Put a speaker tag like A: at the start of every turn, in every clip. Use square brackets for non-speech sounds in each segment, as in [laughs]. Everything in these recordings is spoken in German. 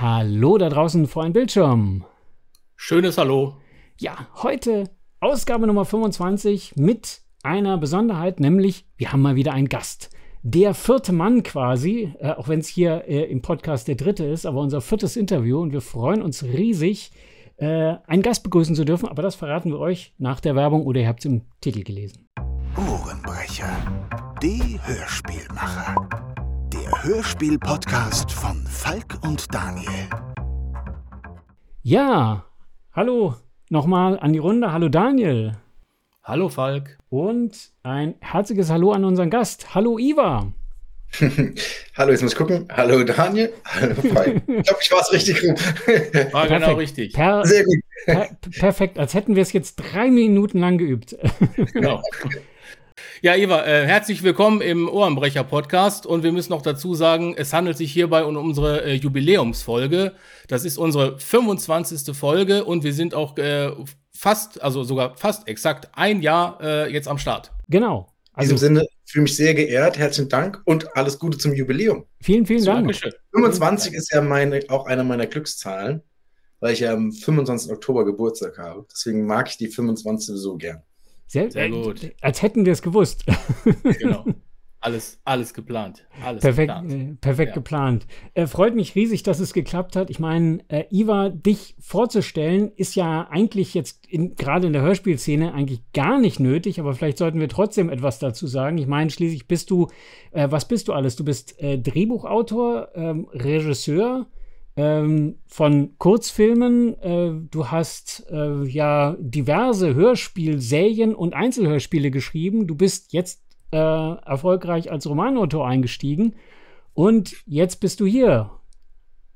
A: Hallo da draußen vor einem Bildschirm.
B: Schönes Hallo.
A: Ja, heute Ausgabe Nummer 25 mit einer Besonderheit, nämlich wir haben mal wieder einen Gast. Der vierte Mann quasi, äh, auch wenn es hier äh, im Podcast der dritte ist, aber unser viertes Interview und wir freuen uns riesig, äh, einen Gast begrüßen zu dürfen, aber das verraten wir euch nach der Werbung oder ihr habt es im Titel gelesen.
C: Ohrenbrecher, die Hörspielmacher. Der Hörspiel-Podcast von Falk und Daniel.
A: Ja, hallo nochmal an die Runde. Hallo Daniel.
B: Hallo Falk.
A: Und ein herzliches Hallo an unseren Gast. Hallo Iva. [laughs]
D: Hallo, jetzt muss ich gucken. Hallo Daniel. Hallo Falk. Ich glaube, ich war es richtig rum.
B: War genau richtig.
A: Per Sehr gut. Per perfekt, als hätten wir es jetzt drei Minuten lang geübt.
B: Genau. [laughs] Ja, Eva, äh, herzlich willkommen im Ohrenbrecher-Podcast. Und wir müssen noch dazu sagen, es handelt sich hierbei um unsere äh, Jubiläumsfolge. Das ist unsere 25. Folge und wir sind auch äh, fast, also sogar fast exakt ein Jahr äh, jetzt am Start.
A: Genau.
D: Also, In diesem Sinne fühle mich sehr geehrt. Herzlichen Dank und alles Gute zum Jubiläum.
A: Vielen, vielen Dank.
D: Dankeschön. 25 ist ja meine, auch einer meiner Glückszahlen, weil ich ja am 25. Oktober Geburtstag habe. Deswegen mag ich die 25 so gern.
A: Sehr, Sehr gut. Äh, als hätten wir es gewusst.
B: Genau. [laughs] Alles, alles geplant. Alles
A: perfekt geplant. Äh, perfekt ja. geplant. Äh, freut mich riesig, dass es geklappt hat. Ich meine, äh, Iva, dich vorzustellen, ist ja eigentlich jetzt gerade in der Hörspielszene eigentlich gar nicht nötig, aber vielleicht sollten wir trotzdem etwas dazu sagen. Ich meine, schließlich bist du, äh, was bist du alles? Du bist äh, Drehbuchautor, ähm, Regisseur, ähm, von Kurzfilmen. Äh, du hast äh, ja diverse Hörspielserien und Einzelhörspiele geschrieben. Du bist jetzt äh, erfolgreich als Romanautor eingestiegen und jetzt bist du hier.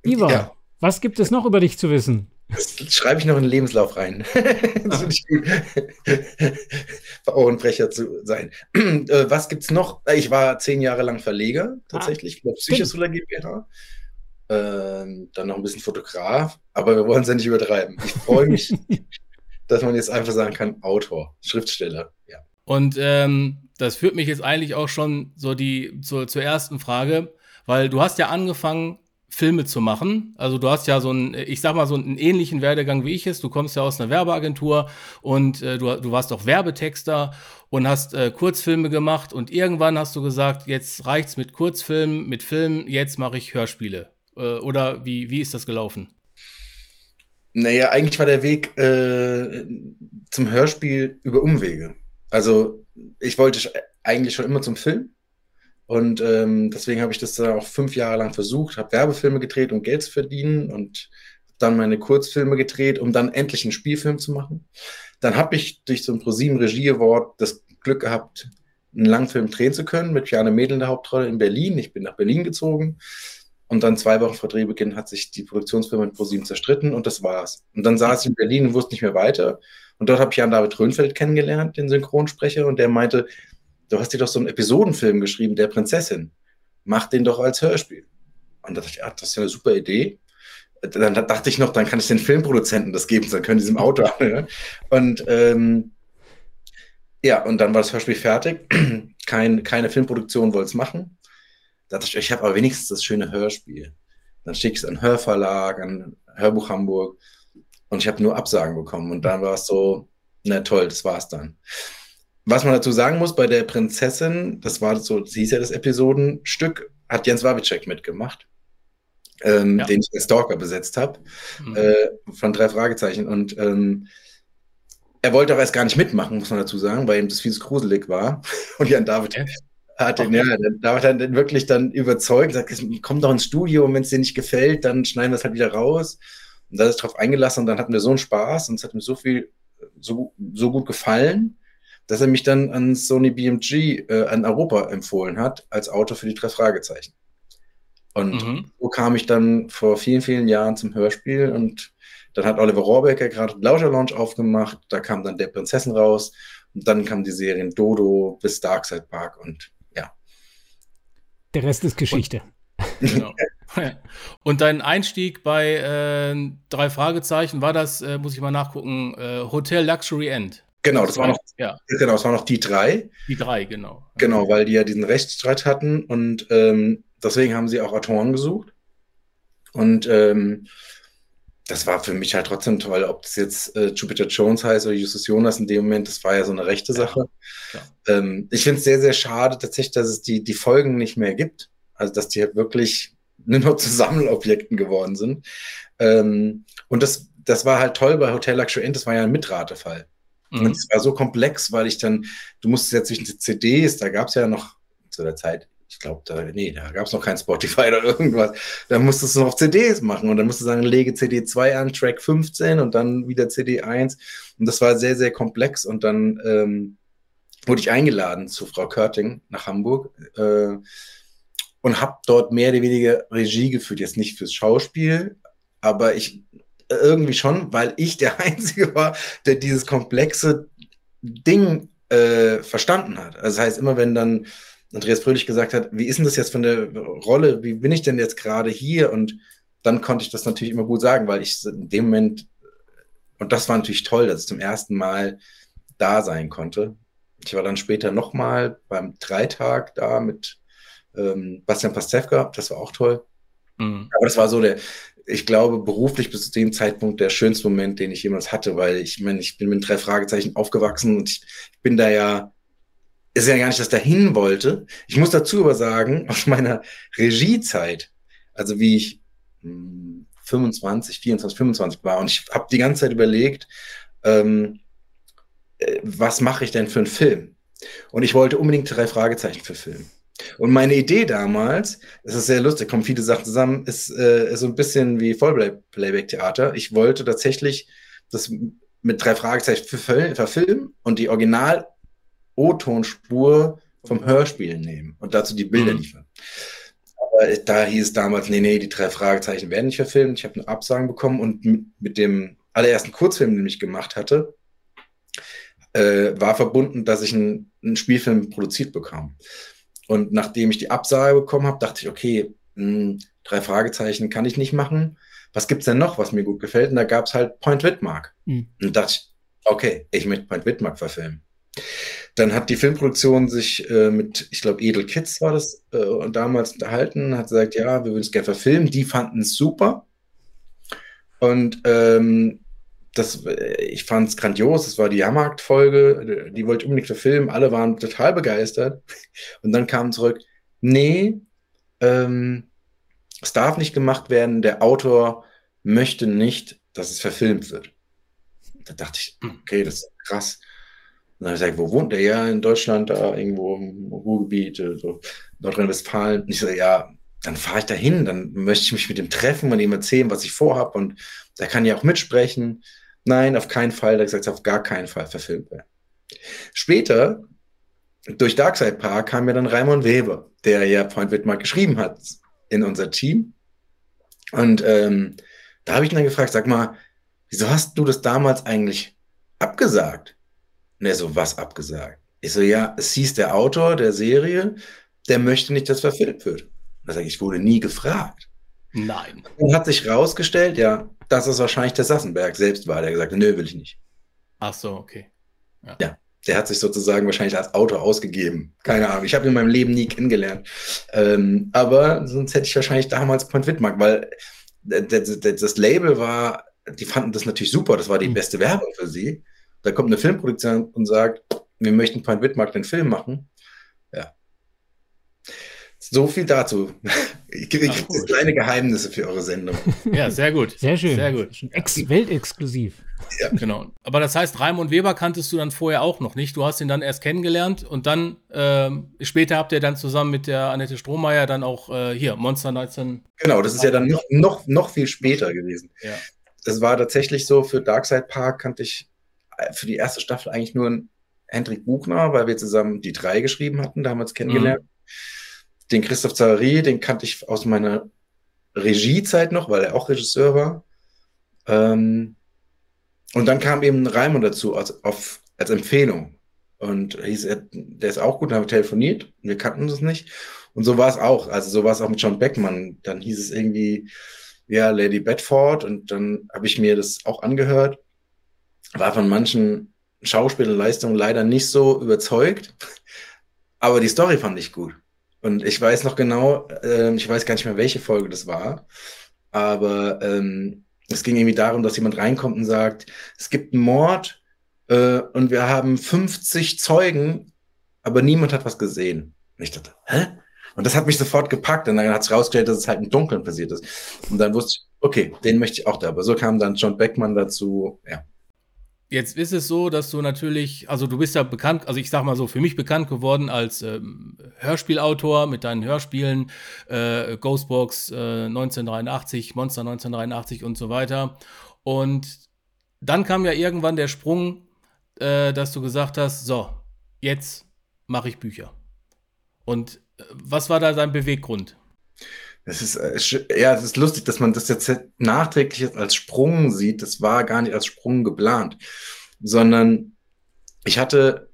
A: Iva, ja. was gibt es noch über dich zu wissen?
D: Das schreibe ich noch in den Lebenslauf rein. [laughs] [laughs] Ohrenbrecher zu sein. Äh, was gibt es noch? Ich war zehn Jahre lang Verleger, tatsächlich, ah, Psychosolar GmbH ähm, dann noch ein bisschen Fotograf, aber wir wollen es ja nicht übertreiben. Ich freue mich, [laughs] dass man jetzt einfach sagen kann, Autor, Schriftsteller, ja.
B: Und ähm, das führt mich jetzt eigentlich auch schon so die zur, zur ersten Frage, weil du hast ja angefangen, Filme zu machen. Also du hast ja so einen, ich sag mal, so einen ähnlichen Werdegang wie ich es. Du kommst ja aus einer Werbeagentur und äh, du, du warst auch Werbetexter und hast äh, Kurzfilme gemacht und irgendwann hast du gesagt, jetzt reicht's mit Kurzfilmen, mit Filmen, jetzt mache ich Hörspiele. Äh, oder wie, wie ist das gelaufen?
D: Naja, eigentlich war der Weg äh, zum Hörspiel über Umwege. Also ich wollte eigentlich schon immer zum Film. Und ähm, deswegen habe ich das dann auch fünf Jahre lang versucht, habe Werbefilme gedreht, um Geld zu verdienen und dann meine Kurzfilme gedreht, um dann endlich einen Spielfilm zu machen. Dann habe ich durch so ein ProSieben Regie Award das Glück gehabt, einen Langfilm drehen zu können mit Piane Mädel in der Hauptrolle in Berlin. Ich bin nach Berlin gezogen und dann zwei Wochen vor Drehbeginn hat sich die Produktionsfirma mit ProSieben zerstritten und das war's. Und dann saß ich in Berlin und wusste nicht mehr weiter. Und dort habe ich Jan David Röhnfeld kennengelernt, den Synchronsprecher, und der meinte, du hast dir doch so einen Episodenfilm geschrieben, der Prinzessin. Mach den doch als Hörspiel. Und da dachte ich, ja, das ist ja eine super Idee. Dann dachte ich noch, dann kann ich den Filmproduzenten das geben, dann können die es im Auto [laughs] haben. Und ähm, ja, und dann war das Hörspiel fertig. [clears throat] Kein, keine Filmproduktion wollte es machen dachte ich, ich habe aber wenigstens das schöne Hörspiel. Dann schicke ich es an Hörverlag, an Hörbuch Hamburg und ich habe nur Absagen bekommen. Und dann war es so, na toll, das war's dann. Was man dazu sagen muss, bei der Prinzessin, das war so, das hieß ja das Episodenstück, hat Jens Wawitschek mitgemacht, ähm, ja. den ich als Stalker besetzt habe, mhm. äh, von drei Fragezeichen. Und ähm, er wollte auch erst gar nicht mitmachen, muss man dazu sagen, weil ihm das viel gruselig war. [laughs] Und Jan David ja hat ihn, ja, da hat er dann wirklich dann überzeugt, sagt, komm doch ins Studio und wenn es dir nicht gefällt, dann schneiden wir es halt wieder raus. Und da ist drauf eingelassen und dann hatten wir so einen Spaß und es hat mir so viel, so, so gut gefallen, dass er mich dann an Sony BMG äh, an Europa empfohlen hat, als Autor für die drei Fragezeichen. Und mhm. so kam ich dann vor vielen, vielen Jahren zum Hörspiel und dann hat Oliver Rohrbecker gerade Lauscher Launch aufgemacht, da kam dann der Prinzessin raus und dann kam die Serien Dodo bis Darkside Park und
A: der Rest ist Geschichte.
B: Und, genau. [laughs] Und dein Einstieg bei äh, drei Fragezeichen war das, äh, muss ich mal nachgucken, äh, Hotel Luxury End.
D: Genau, das, war noch, ja. genau, das war noch die drei.
B: Die drei, genau.
D: Genau, weil die ja diesen Rechtsstreit hatten und ähm, deswegen haben sie auch Autoren gesucht. Und ähm, das war für mich halt trotzdem toll, ob das jetzt äh, Jupiter Jones heißt oder Justus Jonas in dem Moment, das war ja so eine rechte Sache. Ja, ähm, ich finde es sehr, sehr schade tatsächlich, dass es die, die Folgen nicht mehr gibt. Also, dass die halt wirklich [laughs] nur noch zu Sammelobjekten geworden sind. Ähm, und das, das war halt toll bei Hotel Luxury Inn, das war ja ein Mitratefall. Mhm. Und es war so komplex, weil ich dann, du musstest ja zwischen die CDs, da gab es ja noch zu der Zeit ich glaube, da, nee, da gab es noch kein Spotify [laughs] oder irgendwas. Da musstest du noch CDs machen und dann musst du sagen, lege CD 2 an, Track 15 und dann wieder CD 1. Und das war sehr, sehr komplex. Und dann ähm, wurde ich eingeladen zu Frau Körting nach Hamburg äh, und habe dort mehr oder weniger Regie geführt. Jetzt nicht fürs Schauspiel, aber ich irgendwie schon, weil ich der [laughs] Einzige war, der dieses komplexe Ding äh, verstanden hat. Also das heißt, immer wenn dann Andreas Fröhlich gesagt hat, wie ist denn das jetzt von der Rolle, wie bin ich denn jetzt gerade hier? Und dann konnte ich das natürlich immer gut sagen, weil ich in dem Moment, und das war natürlich toll, dass ich zum ersten Mal da sein konnte. Ich war dann später nochmal beim Dreitag da mit ähm, Bastian Pastewka, das war auch toll. Mhm. Aber das war so der, ich glaube, beruflich bis zu dem Zeitpunkt der schönste Moment, den ich jemals hatte, weil ich meine, ich bin mit drei Fragezeichen aufgewachsen und ich, ich bin da ja ist ja gar nicht, dass ich dahin wollte. Ich muss dazu aber sagen, [laughs] aus meiner Regiezeit, also wie ich 25, 24, 25 war und ich habe die ganze Zeit überlegt, ähm, äh, was mache ich denn für einen Film? Und ich wollte unbedingt drei Fragezeichen für Film. Und meine Idee damals, das ist sehr lustig, kommen viele Sachen zusammen, ist, äh, ist so ein bisschen wie Vollplayback-Theater. Ich wollte tatsächlich das mit drei Fragezeichen verfilmen und die Original O-Tonspur vom Hörspiel nehmen und dazu die Bilder mhm. liefern. Aber da hieß es damals, nee, nee, die drei Fragezeichen werden nicht verfilmt. Ich habe eine Absagen bekommen und mit, mit, dem allerersten Kurzfilm, den ich gemacht hatte, äh, war verbunden, dass ich einen, einen, Spielfilm produziert bekam. Und nachdem ich die Absage bekommen habe, dachte ich, okay, mh, hm, drei Fragezeichen kann ich nicht machen. Was gibt es denn noch, was mir gut gefällt? Und da gab es halt Point Whitmark. Mhm. Und dachte ich, okay, ich möchte Point Whitmark verfilmen. Dann hat die Filmproduktion sich äh, mit, ich glaube, Edel Kids war das, äh, damals unterhalten, hat gesagt, ja, wir würden es gerne verfilmen. Die fanden es super. Und ähm, das, äh, ich fand es grandios. Das war die Jahrmarkt-Folge. Die wollte unbedingt verfilmen. Alle waren total begeistert. Und dann kam zurück, nee, ähm, es darf nicht gemacht werden. Der Autor möchte nicht, dass es verfilmt wird. Da dachte ich, okay, das ist krass. Dann habe ich gesagt, wo wohnt der? Ja, in Deutschland, da irgendwo im Ruhrgebiet, äh, so Nordrhein-Westfalen. Und ich so, ja, dann fahre ich da hin, dann möchte ich mich mit ihm treffen und ihm erzählen, was ich vorhabe. Und da kann ja auch mitsprechen. Nein, auf keinen Fall. Da hat gesagt, auf gar keinen Fall verfilmt werden. Später, durch Darkside Park, kam ja dann Raimon Weber, der ja Point Wittmark geschrieben hat in unser Team. Und ähm, da habe ich ihn dann gefragt, sag mal, wieso hast du das damals eigentlich abgesagt? Und er so, was abgesagt? Ich so, ja, es hieß der Autor der Serie, der möchte nicht, dass verfilmt wird. Und da sage ich, ich wurde nie gefragt.
B: Nein.
D: Und hat sich rausgestellt, ja, dass es wahrscheinlich der Sassenberg selbst war, der gesagt hat, nö, will ich nicht.
B: Ach so, okay.
D: Ja. ja der hat sich sozusagen wahrscheinlich als Autor ausgegeben. Keine Ahnung, ich habe ihn in meinem Leben nie kennengelernt. Ähm, aber sonst hätte ich wahrscheinlich damals Point Wittmark, weil das Label war, die fanden das natürlich super, das war die mhm. beste Werbung für sie. Da kommt eine Filmproduktion und sagt, wir möchten Point Wittmark den Film machen. Ja. So viel dazu. Ich kriege Ach, kleine Geheimnisse für eure Sendung. [laughs]
B: Ja, sehr gut.
A: Sehr schön.
B: Sehr gut.
A: Ex Weltexklusiv.
B: Ja. Genau. Aber das heißt, Raimund Weber kanntest du dann vorher auch noch nicht. Du hast ihn dann erst kennengelernt und dann ähm, später habt ihr dann zusammen mit der Annette Strohmeier dann auch äh, hier Monster 19.
D: Genau, das ist ja dann noch, noch, noch viel später gewesen. Ja. Das war tatsächlich so, für Darkside Park kannte ich für die erste Staffel eigentlich nur Hendrik Buchner, weil wir zusammen die drei geschrieben hatten, damals kennengelernt. Mhm. Den Christoph Zachary, den kannte ich aus meiner Regiezeit noch, weil er auch Regisseur war. Ähm, und dann kam eben Raimund dazu als, auf, als Empfehlung. Und hieß, der ist auch gut, dann haben wir telefoniert. Wir kannten uns nicht. Und so war es auch. Also so war es auch mit John Beckmann. Dann hieß es irgendwie, ja, Lady Bedford. Und dann habe ich mir das auch angehört war von manchen Schauspielerleistungen leider nicht so überzeugt, aber die Story fand ich gut. Und ich weiß noch genau, äh, ich weiß gar nicht mehr, welche Folge das war, aber ähm, es ging irgendwie darum, dass jemand reinkommt und sagt, es gibt einen Mord äh, und wir haben 50 Zeugen, aber niemand hat was gesehen. Und ich dachte, hä? Und das hat mich sofort gepackt und dann hat es rausgestellt, dass es halt im Dunkeln passiert ist. Und dann wusste ich, okay, den möchte ich auch da. Aber so kam dann John Beckmann dazu, ja.
B: Jetzt ist es so, dass du natürlich, also du bist ja bekannt, also ich sag mal so, für mich bekannt geworden als ähm, Hörspielautor mit deinen Hörspielen, äh, Ghostbox äh, 1983, Monster 1983 und so weiter. Und dann kam ja irgendwann der Sprung, äh, dass du gesagt hast, so, jetzt mache ich Bücher. Und äh, was war da dein Beweggrund?
D: Es ist, äh, ja, es ist lustig, dass man das jetzt nachträglich als Sprung sieht. Das war gar nicht als Sprung geplant, sondern ich hatte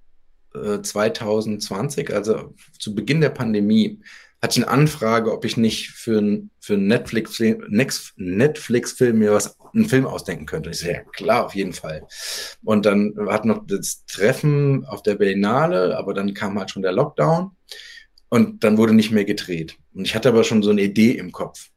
D: äh, 2020, also zu Beginn der Pandemie, hatte ich eine Anfrage, ob ich nicht für, ein, für einen Netflix-Film Netflix mir was, einen Film ausdenken könnte. Ich so, ja klar, auf jeden Fall. Und dann hat noch das Treffen auf der Berlinale, aber dann kam halt schon der Lockdown. Und dann wurde nicht mehr gedreht. Und ich hatte aber schon so eine Idee im Kopf.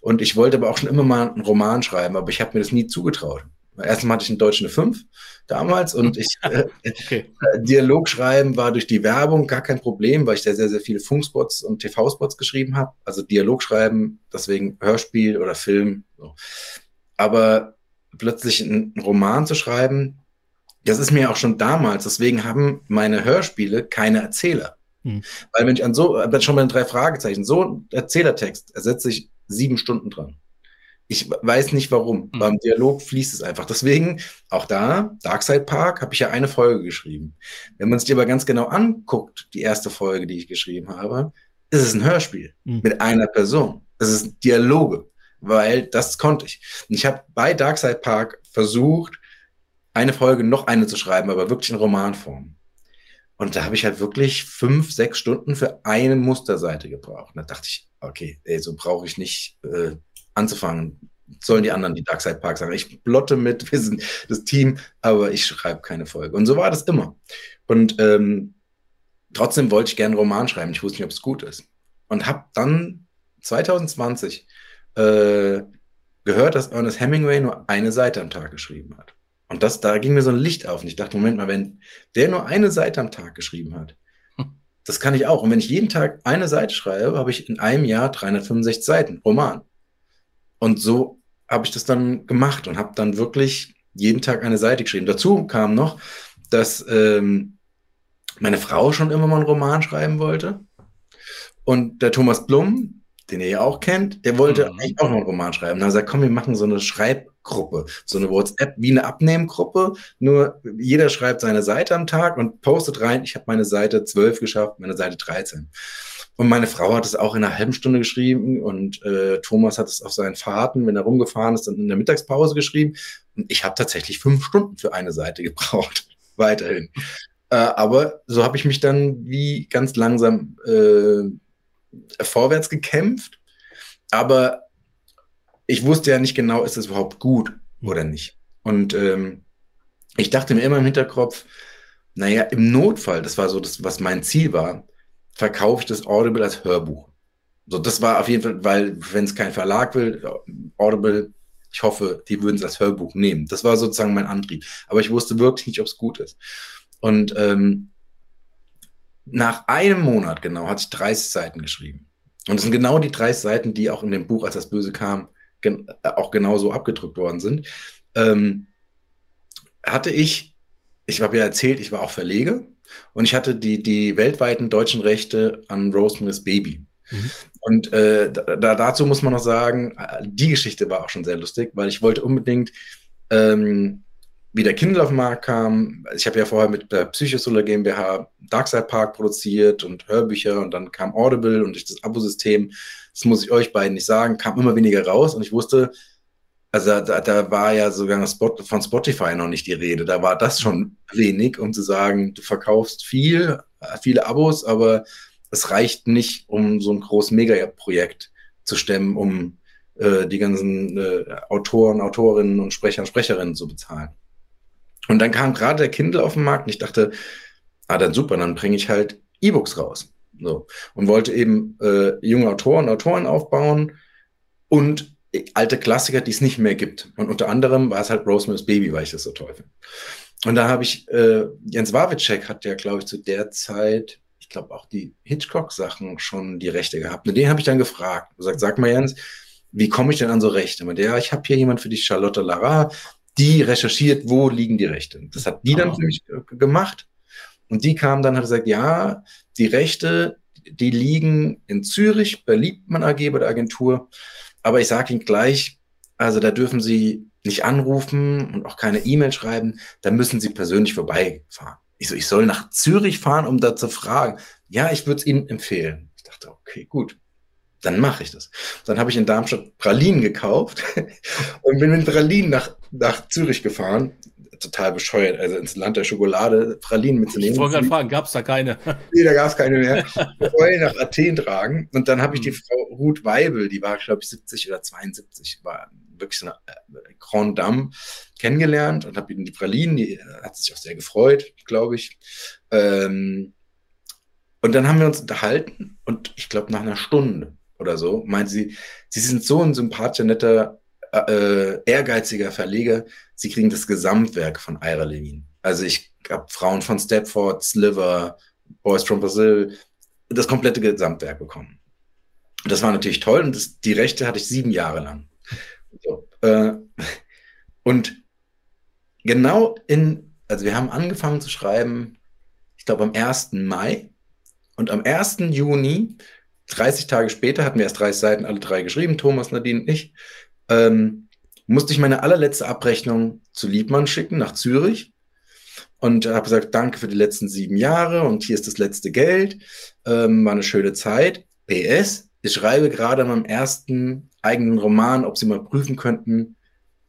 D: Und ich wollte aber auch schon immer mal einen Roman schreiben, aber ich habe mir das nie zugetraut. Erstmal hatte ich in Deutsch eine 5 damals und ich [laughs] äh, okay. Dialog schreiben war durch die Werbung gar kein Problem, weil ich da sehr, sehr viele Funkspots und TV-Spots geschrieben habe. Also Dialog schreiben, deswegen Hörspiel oder Film. So. Aber plötzlich einen Roman zu schreiben, das ist mir auch schon damals, deswegen haben meine Hörspiele keine Erzähler. Hm. Weil wenn ich an so, schon mal drei Fragezeichen, so ein Erzählertext ersetze ich sieben Stunden dran. Ich weiß nicht warum. Hm. Beim Dialog fließt es einfach. Deswegen, auch da, Darkside Park, habe ich ja eine Folge geschrieben. Wenn man sich aber ganz genau anguckt, die erste Folge, die ich geschrieben habe, ist es ein Hörspiel hm. mit einer Person. Es ist Dialoge, weil das konnte ich. Und ich habe bei Darkside Park versucht, eine Folge noch eine zu schreiben, aber wirklich in Romanform. Und da habe ich halt wirklich fünf, sechs Stunden für eine Musterseite gebraucht. Und da dachte ich, okay, ey, so brauche ich nicht äh, anzufangen. Sollen die anderen die Darkside Park sagen. Ich plotte mit, [laughs] wir sind das Team, aber ich schreibe keine Folge. Und so war das immer. Und ähm, trotzdem wollte ich gerne einen Roman schreiben. Ich wusste nicht, ob es gut ist. Und habe dann 2020 äh, gehört, dass Ernest Hemingway nur eine Seite am Tag geschrieben hat. Und das, da ging mir so ein Licht auf. Und ich dachte, Moment mal, wenn der nur eine Seite am Tag geschrieben hat, hm. das kann ich auch. Und wenn ich jeden Tag eine Seite schreibe, habe ich in einem Jahr 365 Seiten, Roman. Und so habe ich das dann gemacht und habe dann wirklich jeden Tag eine Seite geschrieben. Dazu kam noch, dass ähm, meine Frau schon immer mal einen Roman schreiben wollte. Und der Thomas Blum, den ihr ja auch kennt, der wollte mhm. eigentlich auch noch einen Roman schreiben. Da hat er gesagt, komm, wir machen so eine Schreib Gruppe, so eine WhatsApp wie eine Abnehmgruppe. Nur jeder schreibt seine Seite am Tag und postet rein, ich habe meine Seite 12 geschafft, meine Seite 13. Und meine Frau hat es auch in einer halben Stunde geschrieben und äh, Thomas hat es auf seinen Fahrten, wenn er rumgefahren ist, dann in der Mittagspause geschrieben. Und ich habe tatsächlich fünf Stunden für eine Seite [laughs] gebraucht, weiterhin. Äh, aber so habe ich mich dann wie ganz langsam äh, vorwärts gekämpft. Aber ich wusste ja nicht genau, ist es überhaupt gut oder nicht. Und ähm, ich dachte mir immer im Hinterkopf, naja, im Notfall, das war so das, was mein Ziel war, verkaufe ich das Audible als Hörbuch. So, das war auf jeden Fall, weil, wenn es kein Verlag will, Audible, ich hoffe, die würden es als Hörbuch nehmen. Das war sozusagen mein Antrieb. Aber ich wusste wirklich nicht, ob es gut ist. Und ähm, nach einem Monat genau hatte ich 30 Seiten geschrieben. Und es sind genau die 30 Seiten, die auch in dem Buch, als das Böse kam, gen auch genauso abgedrückt worden sind, ähm, hatte ich, ich habe ja erzählt, ich war auch Verleger und ich hatte die, die weltweiten deutschen Rechte an Rosemary's Baby. Mhm. Und äh, da, dazu muss man noch sagen, die Geschichte war auch schon sehr lustig, weil ich wollte unbedingt, ähm, wie der Kindle auf den Markt kam, ich habe ja vorher mit der Psychosolar GmbH Darkside Park produziert und Hörbücher und dann kam Audible und durch das Abosystem das muss ich euch beiden nicht sagen, kam immer weniger raus und ich wusste, also da, da war ja sogar von Spotify noch nicht die Rede. Da war das schon wenig, um zu sagen, du verkaufst viel, viele Abos, aber es reicht nicht, um so ein großes Mega-Projekt zu stemmen, um äh, die ganzen äh, Autoren, Autorinnen und Sprecher und Sprecherinnen zu bezahlen. Und dann kam gerade der Kindle auf den Markt und ich dachte, ah, dann super, dann bringe ich halt E-Books raus. So. Und wollte eben äh, junge Autoren, Autoren aufbauen und alte Klassiker, die es nicht mehr gibt. Und unter anderem war es halt Rosemary's Baby, weil ich das so toll finde. Und da habe ich, äh, Jens Wawitschek hat ja, glaube ich, zu der Zeit, ich glaube auch die Hitchcock-Sachen schon die Rechte gehabt. Und den habe ich dann gefragt. Und gesagt, sag mal Jens, wie komme ich denn an so Rechte? Und der, ich habe hier jemand für dich, Charlotte Lara, die recherchiert, wo liegen die Rechte. Das hat die dann für mich gemacht. Und die kam dann, hat gesagt, ja, die Rechte, die liegen in Zürich bei Liebmann AG, bei der Agentur. Aber ich sage Ihnen gleich, also da dürfen Sie nicht anrufen und auch keine E-Mail schreiben, da müssen Sie persönlich vorbeifahren. Ich so, ich soll nach Zürich fahren, um da zu fragen. Ja, ich würde es Ihnen empfehlen. Ich dachte, okay, gut, dann mache ich das. Dann habe ich in Darmstadt Pralinen gekauft [laughs] und bin mit Pralinen nach, nach Zürich gefahren. Total bescheuert, also ins Land der Schokolade Pralinen mitzunehmen.
B: Ich wollte gerade fragen, gab es da keine? [laughs]
D: Nee, da gab es keine mehr. [laughs] Wollen nach Athen tragen. Und dann habe ich die hm. Frau Ruth Weibel, die war, glaube ich, 70 oder 72, war wirklich so eine äh, Grand Dame kennengelernt und habe ihnen die Pralinen, die äh, hat sich auch sehr gefreut, glaube ich. Ähm, und dann haben wir uns unterhalten und ich glaube nach einer Stunde oder so meinte sie, sie sind so ein sympathischer, netter, äh, ehrgeiziger Verleger, sie kriegen das Gesamtwerk von Ira Levin. Also ich habe Frauen von Stepford, Sliver, Boys from Brazil, das komplette Gesamtwerk bekommen. Das war natürlich toll und das, die Rechte hatte ich sieben Jahre lang. So, äh, und genau in, also wir haben angefangen zu schreiben, ich glaube am 1. Mai und am 1. Juni, 30 Tage später, hatten wir erst 30 Seiten, alle drei geschrieben, Thomas, Nadine und ich, ähm, musste ich meine allerletzte Abrechnung zu Liebmann schicken nach Zürich und habe gesagt, danke für die letzten sieben Jahre und hier ist das letzte Geld. Ähm, war eine schöne Zeit. PS, ich schreibe gerade an meinem ersten eigenen Roman, ob Sie mal prüfen könnten,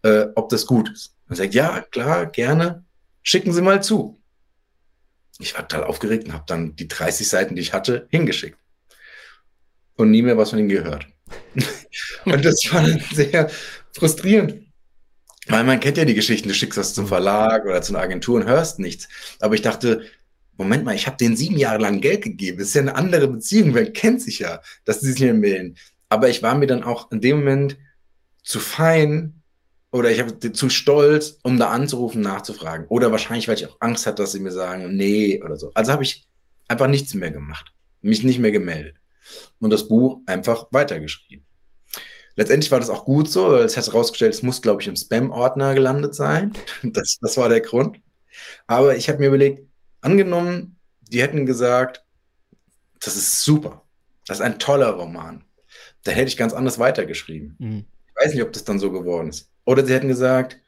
D: äh, ob das gut ist. Er sagt, ja, klar, gerne, schicken Sie mal zu. Ich war total aufgeregt und habe dann die 30 Seiten, die ich hatte, hingeschickt. Und nie mehr was von ihnen gehört. [laughs] und das war dann sehr frustrierend. Weil man kennt ja die Geschichten, du schickst was zum Verlag oder zu einer Agentur und hörst nichts. Aber ich dachte, Moment mal, ich habe denen sieben Jahre lang Geld gegeben. Das ist ja eine andere Beziehung. Wer kennt sich ja, dass sie sich nicht melden. Aber ich war mir dann auch in dem Moment zu fein oder ich habe zu stolz, um da anzurufen, nachzufragen. Oder wahrscheinlich, weil ich auch Angst hatte, dass sie mir sagen, nee oder so. Also habe ich einfach nichts mehr gemacht, mich nicht mehr gemeldet und das Buch einfach weitergeschrieben. Letztendlich war das auch gut so, weil es hat herausgestellt, es muss, glaube ich, im Spam-Ordner gelandet sein. [laughs] Das, das war der Grund. Aber ich habe mir überlegt, Angenommen, die hätten gesagt, das ist super, das ist ein toller Roman. Da hätte ich ganz anders weitergeschrieben. Mhm. Ich weiß nicht, ob das dann so geworden ist. Oder sie hätten gesagt,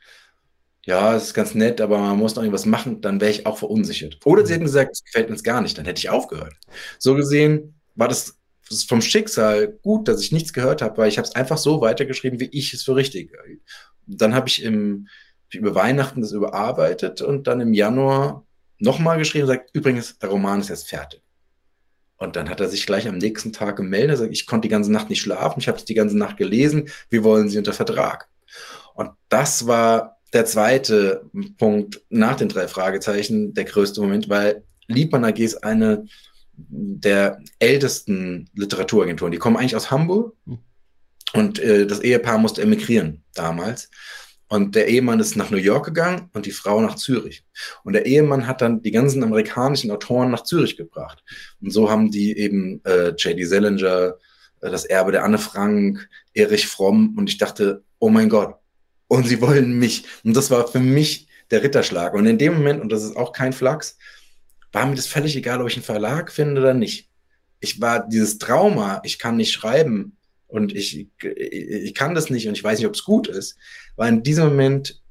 D: ja, es ist ganz nett, aber man muss noch irgendwas machen, dann wäre ich auch verunsichert. Oder sie hätten gesagt, es gefällt uns gar nicht, dann hätte ich aufgehört. So gesehen war das, das vom Schicksal gut, dass ich nichts gehört habe, weil ich habe es einfach so weitergeschrieben, wie ich es für richtig. Dann habe ich im, über Weihnachten das überarbeitet und dann im Januar nochmal geschrieben und sagt, übrigens, der Roman ist jetzt fertig. Und dann hat er sich gleich am nächsten Tag gemeldet, sagt, ich konnte die ganze Nacht nicht schlafen, ich habe es die ganze Nacht gelesen, wie wollen Sie unter Vertrag? Und das war der zweite Punkt nach den drei Fragezeichen, der größte Moment, weil Liebmann AG ist eine der ältesten Literaturagenturen. Die kommen eigentlich aus Hamburg hm. und äh, das Ehepaar musste emigrieren damals. Und der Ehemann ist nach New York gegangen und die Frau nach Zürich. Und der Ehemann hat dann die ganzen amerikanischen Autoren nach Zürich gebracht. Und so haben die eben äh, J.D. Salinger, äh, das Erbe der Anne Frank, Erich Fromm. Und ich dachte, oh mein Gott. Und sie wollen mich. Und das war für mich der Ritterschlag. Und in dem Moment, und das ist auch kein Flachs, war mir das völlig egal, ob ich einen Verlag finde oder nicht. Ich war dieses Trauma, ich kann nicht schreiben, und ich, ich kann das nicht und ich weiß nicht, ob es gut ist, war in diesem Moment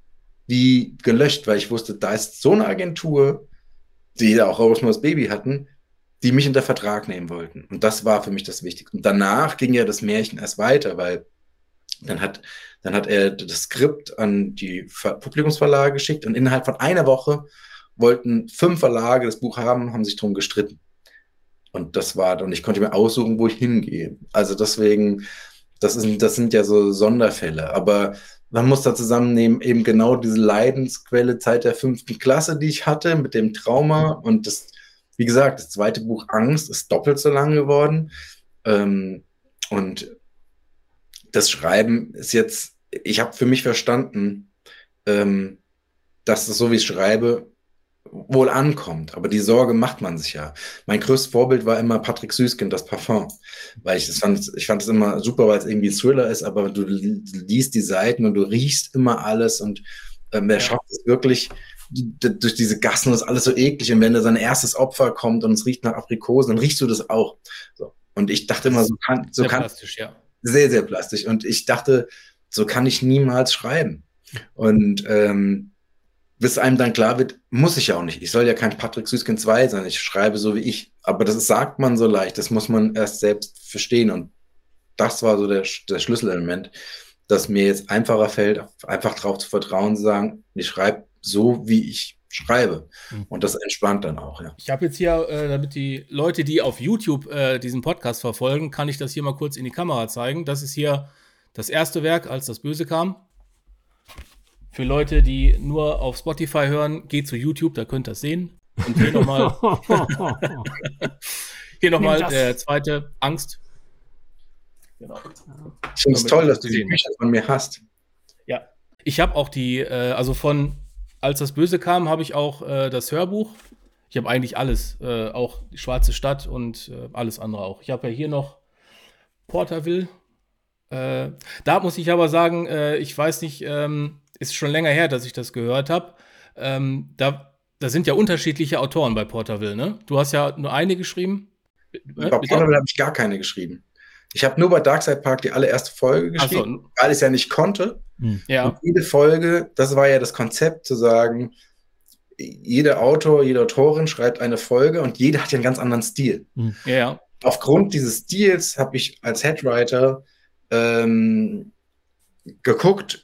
D: wie gelöscht, weil ich wusste, da ist so eine Agentur, die da auch Rosemary's Baby hatten, die mich unter Vertrag nehmen wollten. Und das war für mich das Wichtigste. Und danach ging ja das Märchen erst weiter, weil dann hat, dann hat er das Skript an die Publikumsverlage geschickt und innerhalb von einer Woche wollten fünf Verlage das Buch haben, haben sich drum gestritten. Und das war, und ich konnte mir aussuchen, wo ich hingehe. Also deswegen, das, ist, das sind ja so Sonderfälle. Aber man muss da zusammennehmen, eben genau diese Leidensquelle Zeit der fünften Klasse, die ich hatte, mit dem Trauma. Und das, wie gesagt, das zweite Buch Angst ist doppelt so lang geworden. Ähm, und das Schreiben ist jetzt, ich habe für mich verstanden, ähm, dass es so wie ich schreibe, wohl ankommt. Aber die Sorge macht man sich ja. Mein größtes Vorbild war immer Patrick Süßkind, das Parfum. Weil ich das fand, ich fand es immer super, weil es irgendwie ein Thriller ist, aber du liest die Seiten und du riechst immer alles und ähm, er ja. schafft es wirklich durch diese Gassen ist alles so eklig und wenn da sein erstes Opfer kommt und es riecht nach Aprikosen, dann riechst du das auch. So. Und ich dachte immer, so kann, so sehr kann, plastisch, ja. Sehr, sehr plastisch. Und ich dachte, so kann ich niemals schreiben. Und ähm, bis einem dann klar wird, muss ich ja auch nicht. Ich soll ja kein Patrick Süßkind 2 sein. Ich schreibe so wie ich. Aber das sagt man so leicht. Das muss man erst selbst verstehen. Und das war so der, der Schlüsselelement, dass mir jetzt einfacher fällt, einfach darauf zu vertrauen, zu sagen, ich schreibe so, wie ich schreibe. Mhm. Und das entspannt dann auch, ja.
B: Ich habe jetzt hier, äh, damit die Leute, die auf YouTube äh, diesen Podcast verfolgen, kann ich das hier mal kurz in die Kamera zeigen. Das ist hier das erste Werk, als das Böse kam. Für Leute, die nur auf Spotify hören, geht zu YouTube, da könnt ihr das sehen. Und hier nochmal. [laughs] hier nochmal der zweite Angst.
D: Genau. Ich finde es toll, dass du die Bücher von mir hast.
B: Ja. Ich habe auch die, äh, also von als das Böse kam, habe ich auch äh, das Hörbuch. Ich habe eigentlich alles, äh, auch die Schwarze Stadt und äh, alles andere auch. Ich habe ja hier noch Porterville. Äh, da muss ich aber sagen, äh, ich weiß nicht, ähm, ist schon länger her, dass ich das gehört habe. Ähm, da, da sind ja unterschiedliche Autoren bei Porterville, ne? Du hast ja nur eine geschrieben.
D: Bei Porterville habe ich gar keine geschrieben. Ich habe nur bei Darkside Park die allererste Folge geschrieben, so. weil ich es ja nicht konnte. Hm. Ja. Und jede Folge, das war ja das Konzept, zu sagen, jeder Autor, jede Autorin schreibt eine Folge und jeder hat ja einen ganz anderen Stil.
B: Hm. Ja.
D: Aufgrund dieses Stils habe ich als Headwriter ähm, geguckt,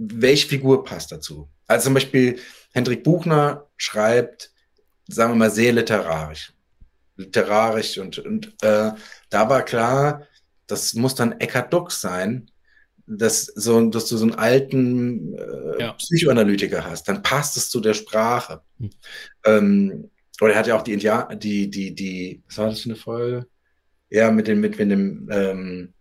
D: welche Figur passt dazu. Also zum Beispiel Hendrik Buchner schreibt, sagen wir mal, sehr literarisch. Literarisch und, und äh, da war klar, das muss dann Eckhard Dux sein, dass, so, dass du so einen alten äh, ja. Psychoanalytiker hast. Dann passt es zu der Sprache. Hm. Ähm, oder er hat ja auch die Indianer, die, die, die, was war das für eine Folge? Ja, mit dem, mit, mit dem, ähm,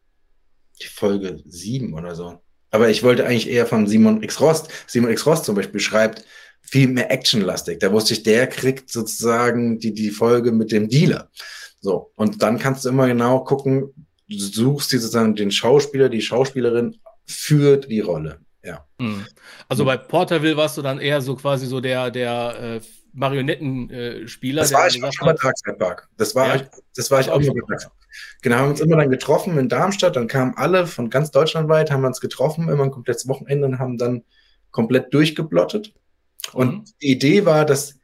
D: die Folge 7 oder so. Aber ich wollte eigentlich eher von Simon X. Rost. Simon X. Rost zum Beispiel schreibt viel mehr actionlastig. Da wusste ich, der kriegt sozusagen die, die Folge mit dem Dealer. So. Und dann kannst du immer genau gucken, du suchst dir sozusagen den Schauspieler, die Schauspielerin für die Rolle. Ja.
B: Hm. Also bei Porterville warst du dann eher so quasi so der, der äh, Marionettenspieler.
D: das war ich auch schon bei Park. Das war ja? ich, das war ich auch schon bei Genau, haben uns immer dann getroffen in Darmstadt, dann kamen alle von ganz Deutschland weit, haben uns getroffen, immer ein komplettes Wochenende und haben dann komplett durchgeblottet. Und mhm. die Idee war, dass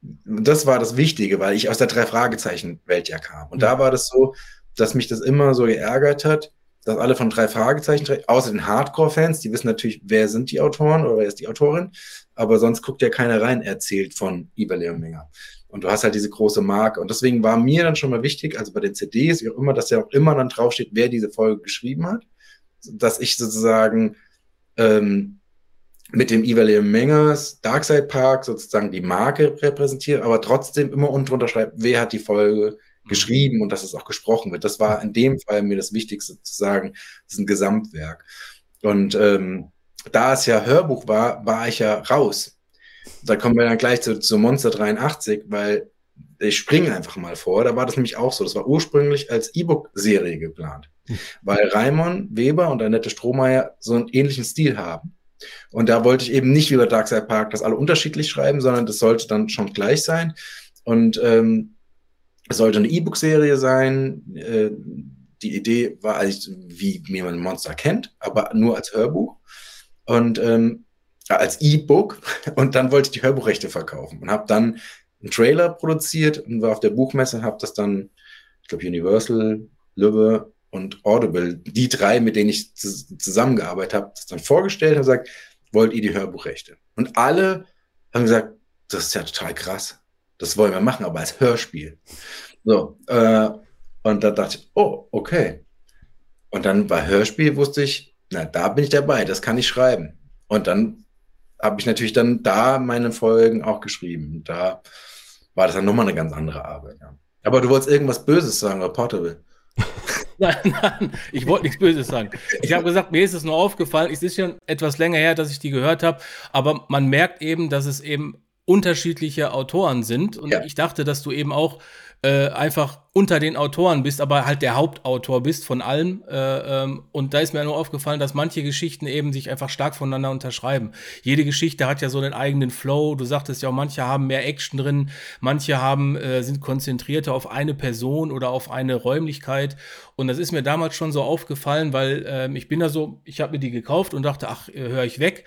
D: das war das Wichtige, weil ich aus der Drei-Fragezeichen-Welt ja kam. Und mhm. da war das so, dass mich das immer so geärgert hat, dass alle von drei Fragezeichen, außer den Hardcore-Fans, die wissen natürlich, wer sind die Autoren oder wer ist die Autorin, aber sonst guckt ja keiner rein, erzählt von Iber Leominger. Und du hast halt diese große Marke. Und deswegen war mir dann schon mal wichtig, also bei den CDs, wie auch immer, dass ja auch immer dann draufsteht, wer diese Folge geschrieben hat, dass ich sozusagen ähm, mit dem Iver Mengers Darkside Park sozusagen die Marke repräsentiere, aber trotzdem immer unten drunter schreibt, wer hat die Folge geschrieben und dass es auch gesprochen wird. Das war in dem Fall mir das Wichtigste zu sagen, das ist ein Gesamtwerk. Und ähm, da es ja Hörbuch war, war ich ja raus. Da kommen wir dann gleich zu, zu Monster 83, weil ich springe einfach mal vor. Da war das nämlich auch so. Das war ursprünglich als E-Book-Serie geplant, hm. weil Raimon Weber und Annette Strohmeier so einen ähnlichen Stil haben. Und da wollte ich eben nicht wie bei Darkside Park, dass alle unterschiedlich schreiben, sondern das sollte dann schon gleich sein. Und ähm, es sollte eine E-Book-Serie sein. Äh, die Idee war eigentlich, wie, wie man Monster kennt, aber nur als Hörbuch. Und ähm, als E-Book. Und dann wollte ich die Hörbuchrechte verkaufen und habe dann einen Trailer produziert und war auf der Buchmesse und habe das dann, ich glaube, Universal, Lübbe und Audible, die drei, mit denen ich zusammengearbeitet habe, das dann vorgestellt und gesagt, wollt ihr die Hörbuchrechte? Und alle haben gesagt, das ist ja total krass. Das wollen wir machen, aber als Hörspiel. So, äh, und da dachte ich, oh, okay. Und dann bei Hörspiel wusste ich, na, da bin ich dabei, das kann ich schreiben. Und dann habe ich natürlich dann da meine Folgen auch geschrieben. Da war das dann nochmal eine ganz andere Arbeit. Ja. Aber du wolltest irgendwas Böses sagen, oder Portable. [laughs]
B: nein, nein, ich wollte nichts Böses sagen. Ich habe gesagt, mir ist es nur aufgefallen, es ist schon etwas länger her, dass ich die gehört habe, aber man merkt eben, dass es eben unterschiedliche Autoren sind. Und ja. ich dachte, dass du eben auch äh, einfach unter den Autoren bist, aber halt der Hauptautor bist von allem. Äh, ähm, und da ist mir nur aufgefallen, dass manche Geschichten eben sich einfach stark voneinander unterschreiben. Jede Geschichte hat ja so einen eigenen Flow. Du sagtest ja auch, manche haben mehr Action drin, manche haben, äh, sind konzentrierter auf eine Person oder auf eine Räumlichkeit. Und das ist mir damals schon so aufgefallen, weil ähm, ich bin da so, ich habe mir die gekauft und dachte, ach, äh, höre ich weg.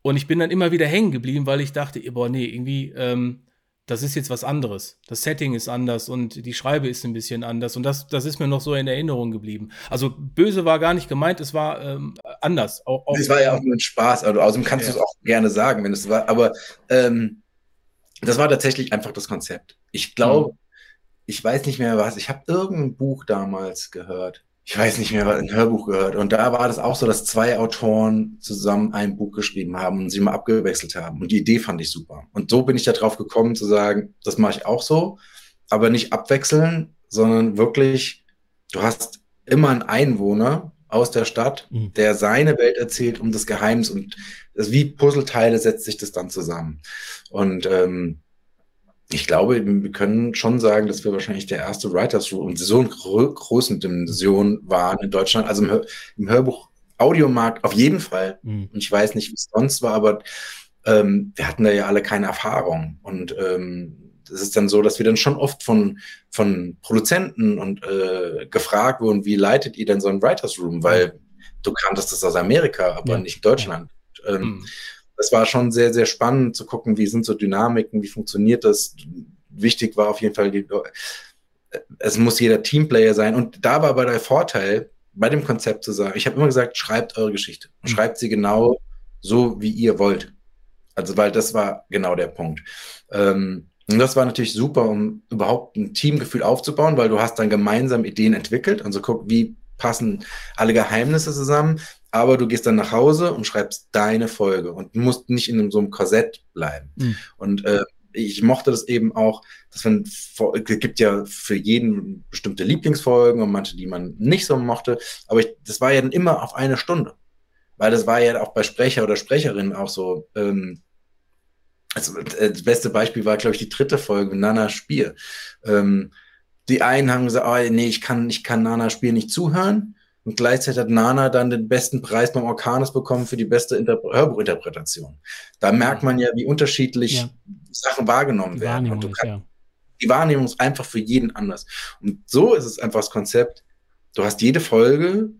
B: Und ich bin dann immer wieder hängen geblieben, weil ich dachte, boah, nee, irgendwie, ähm, das ist jetzt was anderes. Das Setting ist anders und die Schreibe ist ein bisschen anders. Und das, das ist mir noch so in Erinnerung geblieben. Also böse war gar nicht gemeint, es war ähm, anders.
D: Auch, auch es war ja auch nur ein Spaß. Also, außerdem kannst ja. du es auch gerne sagen, wenn es war. Aber ähm, das war tatsächlich einfach das Konzept. Ich glaube, mhm. ich weiß nicht mehr was. Ich habe irgendein Buch damals gehört ich weiß nicht mehr, ein Hörbuch gehört. Und da war das auch so, dass zwei Autoren zusammen ein Buch geschrieben haben und sie mal abgewechselt haben. Und die Idee fand ich super. Und so bin ich da drauf gekommen zu sagen, das mache ich auch so, aber nicht abwechseln, sondern wirklich, du hast immer einen Einwohner aus der Stadt, mhm. der seine Welt erzählt um das Geheimnis und das, wie Puzzleteile setzt sich das dann zusammen. Und ähm, ich glaube, wir können schon sagen, dass wir wahrscheinlich der erste Writers Room und so in großen Dimension waren in Deutschland. Also im, Hör im Hörbuch Audiomarkt auf jeden Fall. Mhm. Und ich weiß nicht, wie es sonst war, aber ähm, wir hatten da ja alle keine Erfahrung. Und ähm, es ist dann so, dass wir dann schon oft von, von Produzenten und äh, gefragt wurden, wie leitet ihr denn so ein Writers Room? Weil du kanntest das aus Amerika, aber ja. nicht Deutschland. Ja. Ähm, mhm das war schon sehr, sehr spannend zu gucken, wie sind so Dynamiken, wie funktioniert das. Wichtig war auf jeden Fall, die, es muss jeder Teamplayer sein. Und da war aber der Vorteil, bei dem Konzept zu sagen, ich habe immer gesagt, schreibt eure Geschichte. Mhm. Schreibt sie genau so, wie ihr wollt. Also, weil das war genau der Punkt. Ähm, und das war natürlich super, um überhaupt ein Teamgefühl aufzubauen, weil du hast dann gemeinsam Ideen entwickelt. Also guck, wie passen alle Geheimnisse zusammen aber du gehst dann nach Hause und schreibst deine Folge und musst nicht in so einem Korsett bleiben. Mhm. Und äh, ich mochte das eben auch, dass man, es gibt ja für jeden bestimmte Lieblingsfolgen und manche, die man nicht so mochte, aber ich, das war ja dann immer auf eine Stunde. Weil das war ja auch bei Sprecher oder Sprecherinnen auch so, ähm, also äh, das beste Beispiel war, glaube ich, die dritte Folge, Nana Spiel. Ähm, die einen haben gesagt, oh, nee, ich kann, ich kann Nana Spiel nicht zuhören. Und gleichzeitig hat Nana dann den besten Preis beim Orkanes bekommen für die beste Inter Hörbuchinterpretation. Da merkt man ja, wie unterschiedlich ja. Sachen wahrgenommen werden. Und kann, ja. Die Wahrnehmung ist einfach für jeden anders. Und so ist es einfach das Konzept. Du hast jede Folge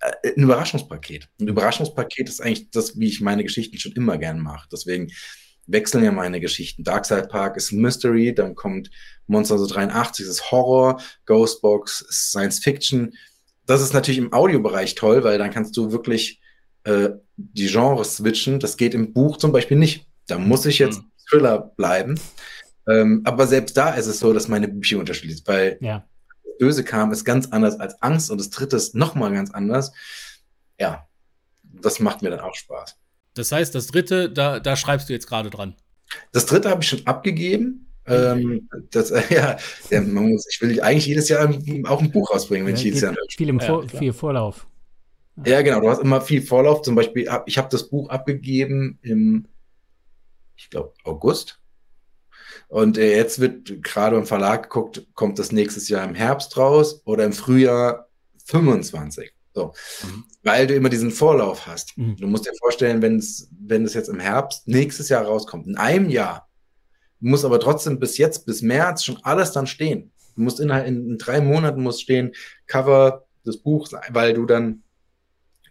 D: äh, ein Überraschungspaket. Ein Überraschungspaket ist eigentlich das, wie ich meine Geschichten schon immer gern mache. Deswegen wechseln ja meine Geschichten. Darkside Park ist Mystery, dann kommt Monster 83, ist Horror, Ghostbox ist Science Fiction das ist natürlich im Audiobereich toll, weil dann kannst du wirklich äh, die Genres switchen. Das geht im Buch zum Beispiel nicht. Da muss ich jetzt mhm. Thriller bleiben. Ähm, aber selbst da ist es so, dass meine Bücher unterschiedlich sind, weil ja. Böse kam ist ganz anders als Angst und das dritte ist nochmal ganz anders. Ja, das macht mir dann auch Spaß.
B: Das heißt, das dritte, da, da schreibst du jetzt gerade dran.
D: Das dritte habe ich schon abgegeben. Ähm, das, äh, [laughs] ja, ja muss, ich will eigentlich jedes Jahr auch ein Buch rausbringen, wenn ja, ich jedes Jahr
A: viel, im Vor ja, viel Vorlauf.
D: Ja, genau. Du hast immer viel Vorlauf. Zum Beispiel, ich habe das Buch abgegeben im, ich glaube, August. Und äh, jetzt wird gerade im Verlag geguckt, kommt das nächstes Jahr im Herbst raus oder im Frühjahr 25. So. Mhm. Weil du immer diesen Vorlauf hast. Mhm. Du musst dir vorstellen, wenn es wenn es jetzt im Herbst nächstes Jahr rauskommt, in einem Jahr, muss aber trotzdem bis jetzt, bis März schon alles dann stehen. Du musst innerhalb in, drei Monaten muss stehen, Cover des Buchs, weil du dann,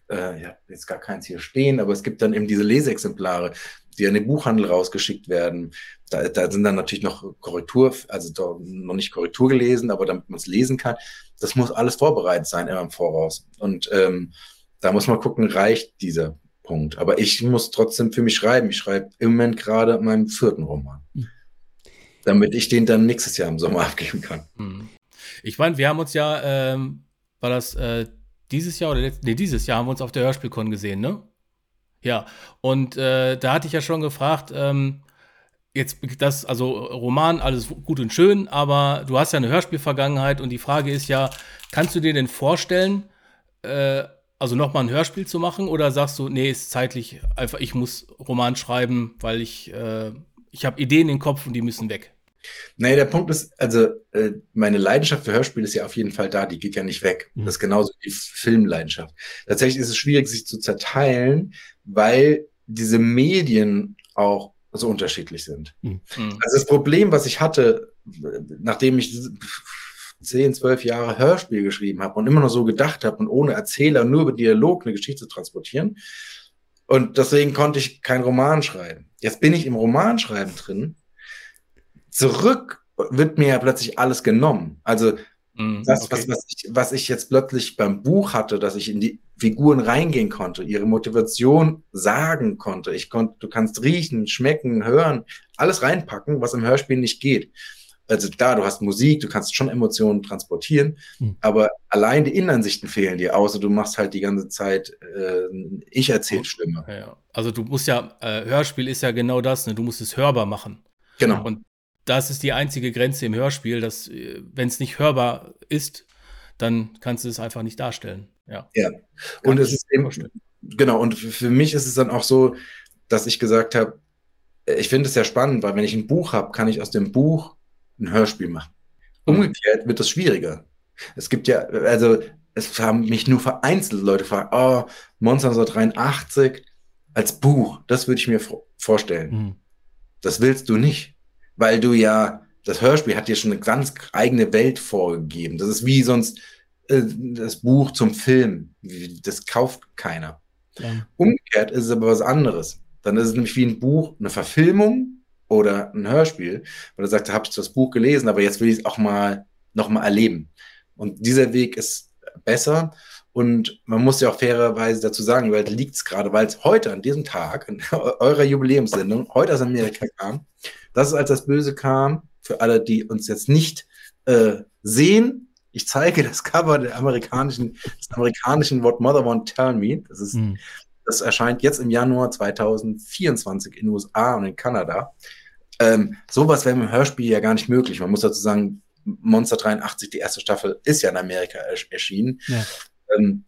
D: äh, ja, jetzt gar keins hier stehen, aber es gibt dann eben diese Leseexemplare, die an den Buchhandel rausgeschickt werden. Da, da sind dann natürlich noch Korrektur, also noch nicht Korrektur gelesen, aber damit man es lesen kann. Das muss alles vorbereitet sein, immer im Voraus. Und ähm, da muss man gucken, reicht dieser Punkt. Aber ich muss trotzdem für mich schreiben. Ich schreibe im Moment gerade meinen vierten Roman. Mhm damit ich den dann nächstes Jahr im Sommer [laughs] abgeben kann. Hm.
B: Ich meine, wir haben uns ja, ähm, war das äh, dieses Jahr oder letztes, nee, dieses Jahr haben wir uns auf der Hörspielkon gesehen, ne? Ja, und äh, da hatte ich ja schon gefragt, ähm, jetzt das, also Roman, alles gut und schön, aber du hast ja eine Hörspielvergangenheit und die Frage ist ja, kannst du dir denn vorstellen, äh, also nochmal ein Hörspiel zu machen oder sagst du, nee, ist zeitlich einfach, ich muss Roman schreiben, weil ich, äh, ich habe Ideen im Kopf und die müssen weg?
D: Nee, der Punkt ist, also äh, meine Leidenschaft für Hörspiel ist ja auf jeden Fall da, die geht ja nicht weg. Mhm. Das ist genauso wie Filmleidenschaft. Tatsächlich ist es schwierig, sich zu zerteilen, weil diese Medien auch so unterschiedlich sind. Mhm. Also das Problem, was ich hatte, nachdem ich zehn, zwölf Jahre Hörspiel geschrieben habe und immer noch so gedacht habe und ohne Erzähler nur über Dialog eine Geschichte zu transportieren. Und deswegen konnte ich keinen Roman schreiben. Jetzt bin ich im Romanschreiben drin. Zurück wird mir ja plötzlich alles genommen. Also mm, das, okay. was, was, ich, was ich jetzt plötzlich beim Buch hatte, dass ich in die Figuren reingehen konnte, ihre Motivation sagen konnte. Ich konnte, du kannst riechen, schmecken, hören, alles reinpacken, was im Hörspiel nicht geht. Also da, du hast Musik, du kannst schon Emotionen transportieren, hm. aber allein die Innenansichten fehlen dir, außer du machst halt die ganze Zeit äh, ich erzähl Stimme.
B: Ja, also du musst ja, äh, Hörspiel ist ja genau das, ne? du musst es hörbar machen.
D: Genau.
B: Und das ist die einzige Grenze im Hörspiel, dass, äh, wenn es nicht hörbar ist, dann kannst du es einfach nicht darstellen. Ja.
D: ja. Und es ist eben, genau, und für mich ist es dann auch so, dass ich gesagt habe, ich finde es ja spannend, weil wenn ich ein Buch habe, kann ich aus dem Buch ein Hörspiel machen. Mhm. Umgekehrt wird es schwieriger. Es gibt ja, also es haben mich nur vereinzelt Leute gefragt, oh, Monster 1983 als Buch, das würde ich mir vorstellen. Mhm. Das willst du nicht, weil du ja, das Hörspiel hat dir schon eine ganz eigene Welt vorgegeben. Das ist wie sonst äh, das Buch zum Film. Das kauft keiner. Ja. Umgekehrt ist es aber was anderes. Dann ist es nämlich wie ein Buch, eine Verfilmung oder ein Hörspiel, weil er sagt, da habe ich das Buch gelesen, aber jetzt will ich es auch mal noch mal erleben. Und dieser Weg ist besser. Und man muss ja auch fairerweise dazu sagen, weil liegt es gerade, weil es heute an diesem Tag, in [laughs] eurer Jubiläumssendung, heute aus Amerika kam, das ist, als das Böse kam, für alle, die uns jetzt nicht äh, sehen, ich zeige das Cover der amerikanischen, des amerikanischen What Mother Won't Tell Me. Das ist, mhm. das erscheint jetzt im Januar 2024 in den USA und in Kanada. Ähm, sowas wäre im Hörspiel ja gar nicht möglich. Man muss dazu sagen, Monster 83, die erste Staffel, ist ja in Amerika erschienen. Ja. Ähm,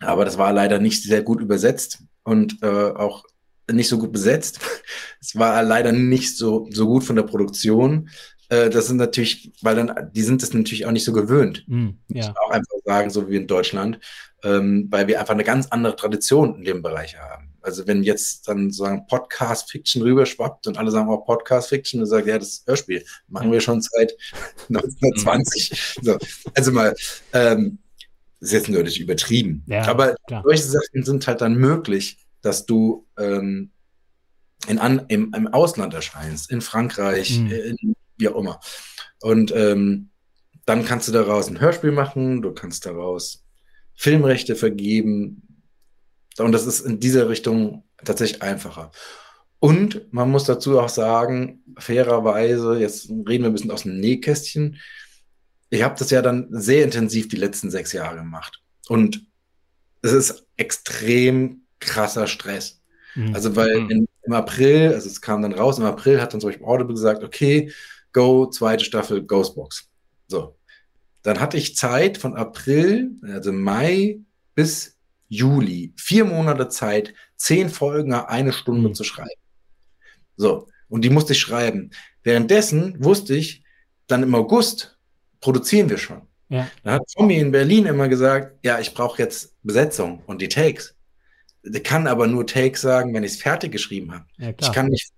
D: aber das war leider nicht sehr gut übersetzt und äh, auch nicht so gut besetzt. [laughs] Es war leider nicht so, so gut von der Produktion. Äh, das sind natürlich, weil dann, die sind es natürlich auch nicht so gewöhnt. Mm, ja. Muss auch einfach sagen, so wie in Deutschland, ähm, weil wir einfach eine ganz andere Tradition in dem Bereich haben. Also wenn jetzt dann sagen Podcast-Fiction rüberschwappt und alle sagen auch Podcast-Fiction und sagen, ja, das ist Hörspiel, machen wir schon seit [laughs] 1920. so, also mal, ähm, das ist jetzt natürlich übertrieben. Ja, Aber klar. solche Sachen sind halt dann möglich, dass du ähm, in an, im, im Ausland erscheinst, in Frankreich, mhm. in wie auch immer. Und ähm, dann kannst du daraus ein Hörspiel machen, du kannst daraus Filmrechte vergeben. Und das ist in dieser Richtung tatsächlich einfacher. Und man muss dazu auch sagen, fairerweise, jetzt reden wir ein bisschen aus dem Nähkästchen, ich habe das ja dann sehr intensiv die letzten sechs Jahre gemacht. Und es ist extrem krasser Stress. Mhm. Also, weil mhm. in, im April, also es kam dann raus, im April hat dann zum Beispiel Audible gesagt, okay, Go, zweite Staffel Ghostbox. So. Dann hatte ich Zeit von April, also Mai bis Juli, vier Monate Zeit, zehn Folgen eine Stunde mhm. zu schreiben. So. Und die musste ich schreiben. Währenddessen wusste ich, dann im August produzieren wir schon. Ja. Dann hat Tommy in Berlin immer gesagt, ja, ich brauche jetzt Besetzung und die Takes. Kann aber nur Takes sagen, wenn ich es fertig geschrieben habe. Ja, ich kann nicht.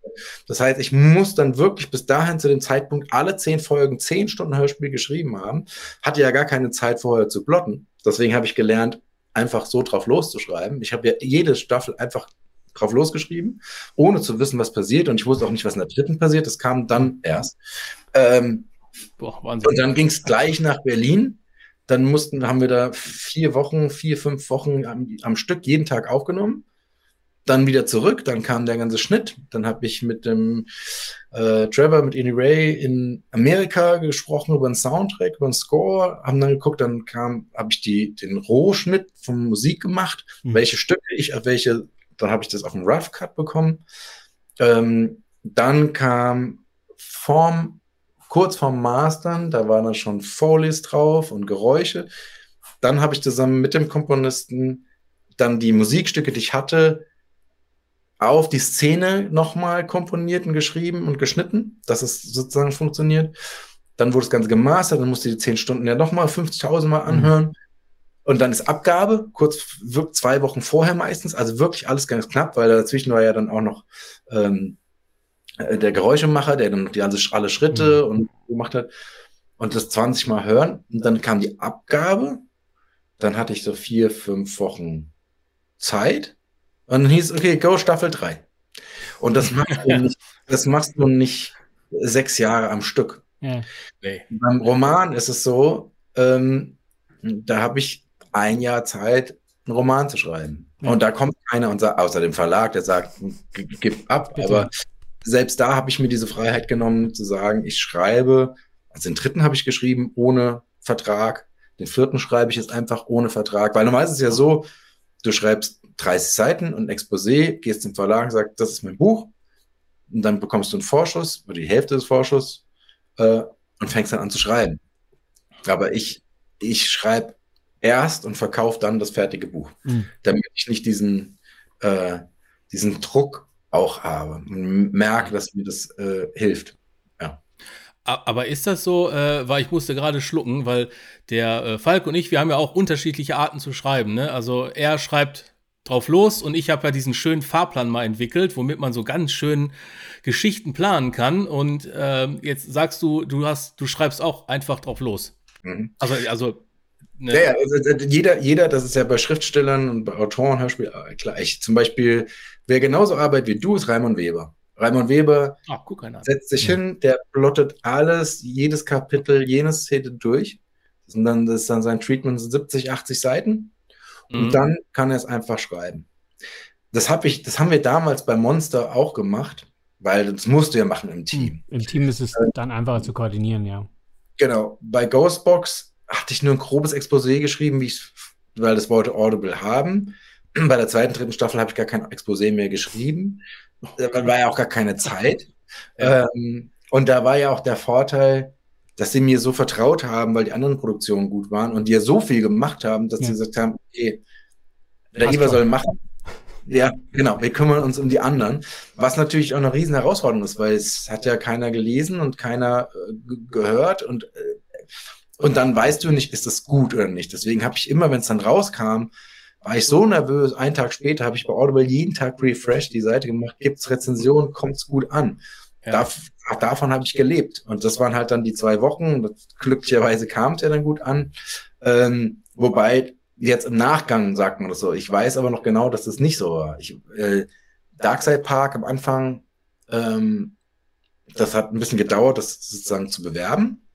D: Das heißt, ich muss dann wirklich bis dahin zu dem Zeitpunkt alle zehn Folgen, zehn Stunden Hörspiel geschrieben haben. Hatte ja gar keine Zeit vorher zu plotten. Deswegen habe ich gelernt, einfach so drauf loszuschreiben. Ich habe ja jede Staffel einfach drauf losgeschrieben, ohne zu wissen, was passiert. Und ich wusste auch nicht, was in der dritten passiert. Das kam dann erst. Ähm, Boah, und dann ging es gleich nach Berlin dann mussten, haben wir da vier Wochen, vier, fünf Wochen am, am Stück jeden Tag aufgenommen. Dann wieder zurück, dann kam der ganze Schnitt. Dann habe ich mit dem äh, Trevor, mit Annie Ray in Amerika gesprochen über einen Soundtrack, über einen Score, haben dann geguckt, dann kam, habe ich die, den Rohschnitt von Musik gemacht, mhm. welche Stücke ich auf welche, dann habe ich das auf dem Rough Cut bekommen. Ähm, dann kam vorm, kurz vorm Mastern, da waren dann schon Folies drauf und Geräusche. Dann habe ich zusammen mit dem Komponisten dann die Musikstücke, die ich hatte, auf die Szene nochmal komponiert und geschrieben und geschnitten, dass es sozusagen funktioniert. Dann wurde das Ganze gemastert, dann musste ich die zehn Stunden ja nochmal 50.000 Mal mhm. anhören. Mhm. Und dann ist Abgabe, kurz zwei Wochen vorher meistens, also wirklich alles ganz knapp, weil dazwischen war ja dann auch noch ähm, äh, der Geräuschemacher, der dann die ganze, alle Schritte mhm. und gemacht hat. Und das 20 Mal hören. Und dann kam die Abgabe. Dann hatte ich so vier, fünf Wochen Zeit. Und dann hieß, okay, go Staffel 3. Und das machst du [laughs] nicht, das machst du nicht sechs Jahre am Stück. Ja. Nee. Beim Roman ist es so, ähm, da habe ich ein Jahr Zeit, einen Roman zu schreiben. Ja. Und da kommt keiner und sagt, außer dem Verlag, der sagt, gib ab. Bitte. Aber selbst da habe ich mir diese Freiheit genommen, zu sagen, ich schreibe, also den dritten habe ich geschrieben ohne Vertrag, den vierten schreibe ich jetzt einfach ohne Vertrag, weil normalerweise ist es ja so, du schreibst 30 Seiten und ein Exposé, gehst zum Verlag und sagst, das ist mein Buch. Und dann bekommst du einen Vorschuss oder die Hälfte des Vorschusses äh, und fängst dann an zu schreiben. Aber ich, ich schreibe erst und verkaufe dann das fertige Buch, mhm. damit ich nicht diesen, äh, diesen Druck auch habe und merke, dass mir das äh, hilft. Ja.
B: Aber ist das so, äh, weil ich musste gerade schlucken, weil der äh, Falk und ich, wir haben ja auch unterschiedliche Arten zu schreiben. Ne? Also er schreibt drauf los und ich habe ja diesen schönen Fahrplan mal entwickelt, womit man so ganz schön Geschichten planen kann. Und äh, jetzt sagst du, du hast, du schreibst auch einfach drauf los. Mhm. Also, also
D: Ne? Ja, ja also jeder, jeder, das ist ja bei Schriftstellern und bei Autoren, Hörspiel äh, gleich. Zum Beispiel, wer genauso arbeitet wie du, ist Raimund Weber. Raimund Weber Ach, setzt sich ja. hin, der plottet alles, jedes Kapitel, jene Szene durch. Und dann das ist dann sein Treatment 70, 80 Seiten. Und mhm. dann kann er es einfach schreiben. Das habe ich, das haben wir damals bei Monster auch gemacht, weil das musst du ja machen im Team.
A: Im Team ist es dann einfacher zu koordinieren, ja.
D: Genau. Bei Ghostbox hatte ich nur ein grobes Exposé geschrieben, wie ich, weil das wollte Audible haben. Bei der zweiten, dritten Staffel habe ich gar kein Exposé mehr geschrieben. Da war ja auch gar keine Zeit. [laughs] Ja. Ähm, und da war ja auch der Vorteil, dass sie mir so vertraut haben, weil die anderen Produktionen gut waren und die ja so viel gemacht haben, dass ja. sie gesagt haben, okay, der Iva soll machen. Ja, genau, wir kümmern uns um die anderen. Was natürlich auch eine riesen Herausforderung ist, weil es hat ja keiner gelesen und keiner äh, gehört und äh, und dann weißt du nicht, ist das gut oder nicht. Deswegen habe ich immer, wenn es dann rauskam, war ich so nervös. Einen Tag später habe ich bei Audible jeden Tag refresh die Seite gemacht, gibt's Rezensionen, kommt's gut an. Ja. Da, davon habe ich gelebt. Und das waren halt dann die zwei Wochen. glücklicherweise kam es ja dann gut an. Ähm, wobei jetzt im Nachgang sagt man das so. Ich weiß aber noch genau, dass das nicht so war. Ich, äh, Darkside Park am Anfang, ähm, das hat ein bisschen gedauert, das sozusagen zu bewerben.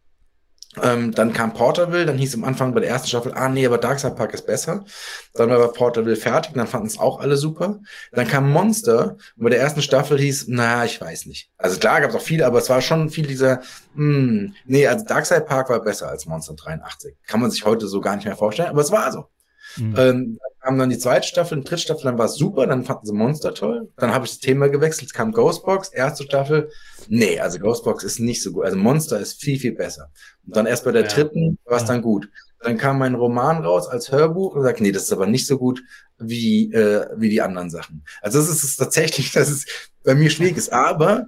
D: Ähm, dann kam Porterville, dann hieß am Anfang bei der ersten Staffel, ah nee, aber Darkside Park ist besser. Dann war Porterville fertig, dann fanden es auch alle super. Dann kam Monster und bei der ersten Staffel hieß, na, ich weiß nicht. Also klar gab es auch viele, aber es war schon viel dieser, hm, nee, also Darkside Park war besser als Monster 83. Kann man sich heute so gar nicht mehr vorstellen, aber es war so. Mhm. Ähm, dann kam dann die zweite Staffel, die dritte Staffel, dann war es super, dann fanden sie Monster toll. Dann habe ich das Thema gewechselt, kam Ghostbox, erste Staffel. Nee, also Ghostbox ist nicht so gut. Also Monster ist viel, viel besser. Und dann erst bei der ja. dritten war es dann gut. Dann kam mein Roman raus als Hörbuch und sagt, nee, das ist aber nicht so gut wie, äh, wie die anderen Sachen. Also [laughs] das ist es tatsächlich, dass es bei mir schwierig ist. Aber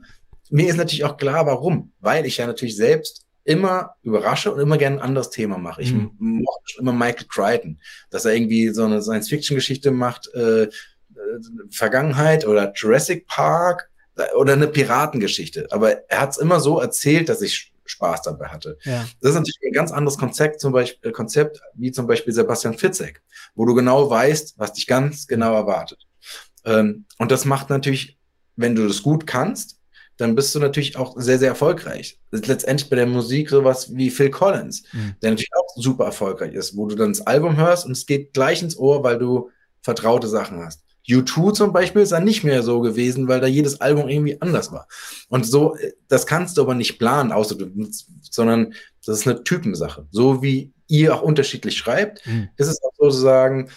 D: mir ist natürlich auch klar, warum. Weil ich ja natürlich selbst immer überrasche und immer gerne ein anderes Thema mache. Ich mhm. mochte schon immer Michael Crichton, dass er irgendwie so eine Science-Fiction-Geschichte macht, äh, äh, Vergangenheit oder Jurassic Park äh, oder eine Piratengeschichte. Aber er hat es immer so erzählt, dass ich Spaß dabei hatte. Ja. Das ist natürlich ein ganz anderes Konzept, zum Beispiel, äh, Konzept wie zum Beispiel Sebastian Fitzek, wo du genau weißt, was dich ganz genau erwartet. Ähm, und das macht natürlich, wenn du das gut kannst, dann bist du natürlich auch sehr, sehr erfolgreich. letztendlich bei der Musik sowas wie Phil Collins, mhm. der natürlich auch super erfolgreich ist, wo du dann das Album hörst und es geht gleich ins Ohr, weil du vertraute Sachen hast. U2 zum Beispiel ist dann nicht mehr so gewesen, weil da jedes Album irgendwie anders war. Und so, das kannst du aber nicht planen, außer du, sondern das ist eine Typensache. So wie ihr auch unterschiedlich schreibt, mhm. ist es auch sozusagen,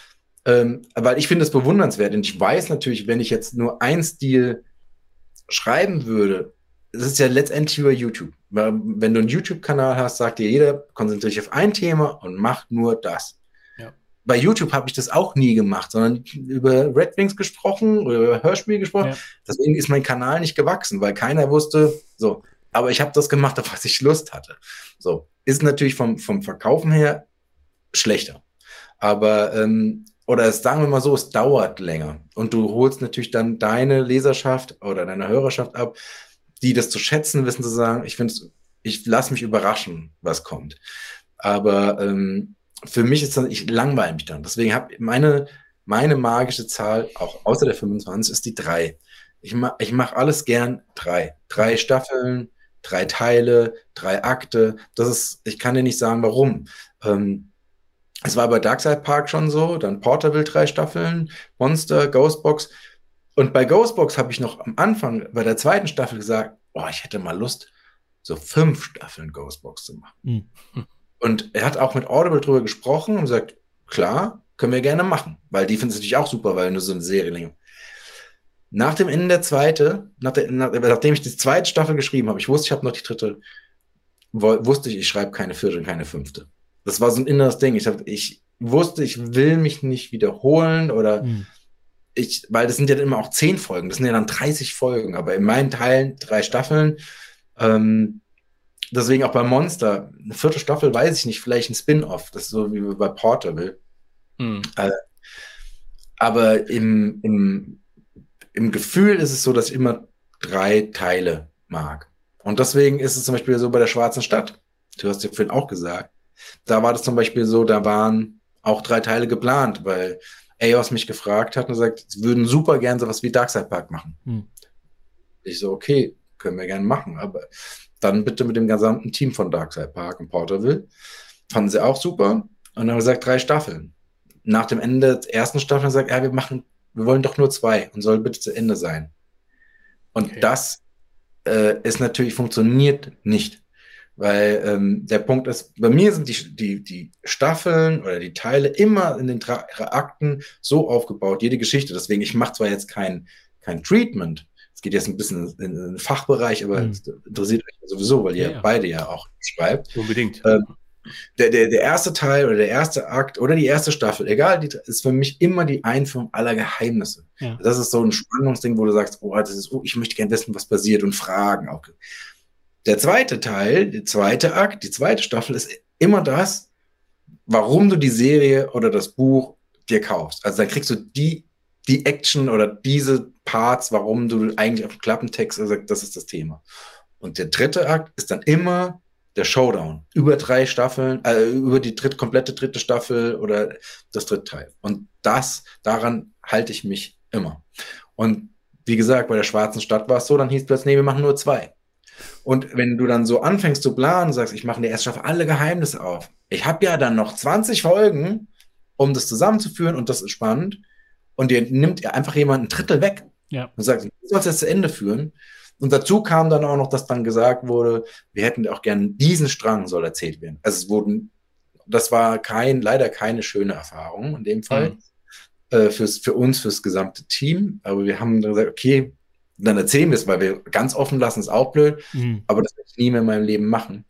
D: ähm, weil ich finde es bewundernswert und ich weiß natürlich, wenn ich jetzt nur ein Stil schreiben würde, es ist ja letztendlich über YouTube. Wenn du einen YouTube-Kanal hast, sagt dir jeder, konzentriere dich auf ein Thema und mach nur das. Ja. Bei YouTube habe ich das auch nie gemacht, sondern über Red Wings gesprochen oder über Hörspiel gesprochen. Ja. Deswegen ist mein Kanal nicht gewachsen, weil keiner wusste, so. Aber ich habe das gemacht, auf was ich Lust hatte. So. Ist natürlich vom, vom Verkaufen her schlechter. Aber, ähm, oder es, sagen wir mal so, es dauert länger. Und du holst natürlich dann deine Leserschaft oder deine Hörerschaft ab, die das zu schätzen wissen, zu sagen, ich finde ich lasse mich überraschen, was kommt. Aber ähm, für mich ist dann, ich langweile mich dann. Deswegen habe meine, meine magische Zahl, auch außer der 25, ist die drei. Ich, ma ich mache alles gern drei. Drei Staffeln, drei Teile, drei Akte. Das ist, ich kann dir nicht sagen, warum. Ähm, es war bei Darkside Park schon so, dann Portable drei Staffeln, Monster, Ghostbox. Und bei Ghostbox habe ich noch am Anfang bei der zweiten Staffel gesagt, boah, ich hätte mal Lust, so fünf Staffeln Ghostbox zu machen. Mhm. Und er hat auch mit Audible drüber gesprochen und gesagt, klar, können wir gerne machen, weil die finden es natürlich auch super, weil nur so eine Serie länger. Nach dem Ende der zweite, nach der, nach, nachdem ich die zweite Staffel geschrieben habe, ich wusste, ich habe noch die dritte, wusste ich, ich schreibe keine vierte und keine fünfte. Das war so ein inneres Ding. Ich, hab, ich wusste, ich will mich nicht wiederholen oder mhm ich, weil das sind ja immer auch zehn Folgen, das sind ja dann 30 Folgen, aber in meinen Teilen drei Staffeln. Ähm, deswegen auch bei Monster, eine vierte Staffel weiß ich nicht, vielleicht ein Spin-off, das ist so wie bei Portable. Hm. Äh, aber im, im, im Gefühl ist es so, dass ich immer drei Teile mag. Und deswegen ist es zum Beispiel so bei der Schwarzen Stadt. Du hast ja vorhin auch gesagt. Da war das zum Beispiel so, da waren auch drei Teile geplant, weil EOS mich gefragt hat und gesagt, sie würden super gern sowas wie Darkside Park machen. Hm. Ich so, okay, können wir gerne machen, aber dann bitte mit dem gesamten Team von Darkside Park und Porterville. Fanden sie auch super und dann haben wir gesagt, drei Staffeln. Nach dem Ende der ersten Staffel haben wir gesagt, ja, wir machen, wir wollen doch nur zwei und soll bitte zu Ende sein. Und okay. das äh, ist natürlich funktioniert nicht. Weil ähm, der Punkt ist, bei mir sind die, die, die Staffeln oder die Teile immer in den Tra Akten so aufgebaut, jede Geschichte. Deswegen, ich mache zwar jetzt kein, kein Treatment, es geht jetzt ein bisschen in, den Fachbereich, aber mhm. interessiert euch sowieso, weil ihr ja. beide ja auch schreibt.
B: Unbedingt.
D: Ähm, der, der, der erste Teil oder der erste Akt oder die erste Staffel, egal, die, ist für mich immer die Einführung aller Geheimnisse. Ja. Das ist so ein Spannungsding, wo du sagst, oh, das ist, oh, ich möchte gerne wissen, was passiert und fragen auch. Der zweite Teil, der zweite Akt, die zweite Staffel ist immer das, warum du die Serie oder das Buch dir kaufst. Also dann kriegst du die, die Action oder diese Parts, warum du eigentlich auf dem Klappentext sagst, das ist das Thema. Und der dritte Akt ist dann immer der Showdown. Über drei Staffeln, äh, über die dritte, komplette dritte Staffel oder das dritte Teil. Und das, daran halte ich mich immer. Und wie gesagt, bei der Schwarzen Stadt war es so, dann hieß plötzlich, nee, wir machen nur zwei. Und wenn du dann so anfängst zu planen, sagst, ich mache in der ersten Staffel alle Geheimnisse auf. Ich habe ja dann noch 20 Folgen, um das zusammenzuführen und das ist spannend. Und dir nimmt einfach jemand ein Drittel weg. Ja. Und sagt, du sollst das zu Ende führen. Und dazu kam dann auch noch, dass dann gesagt wurde, wir hätten auch gerne diesen Strang soll erzählt werden. Also es wurden, das war kein, leider keine schöne Erfahrung in dem Fall. Mhm. Äh, fürs, für uns, fürs gesamte Team. Aber wir haben dann gesagt, okay, dann erzählen wir es, weil wir ganz offen lassen, ist auch blöd, mhm. aber das werde ich nie mehr in meinem Leben machen.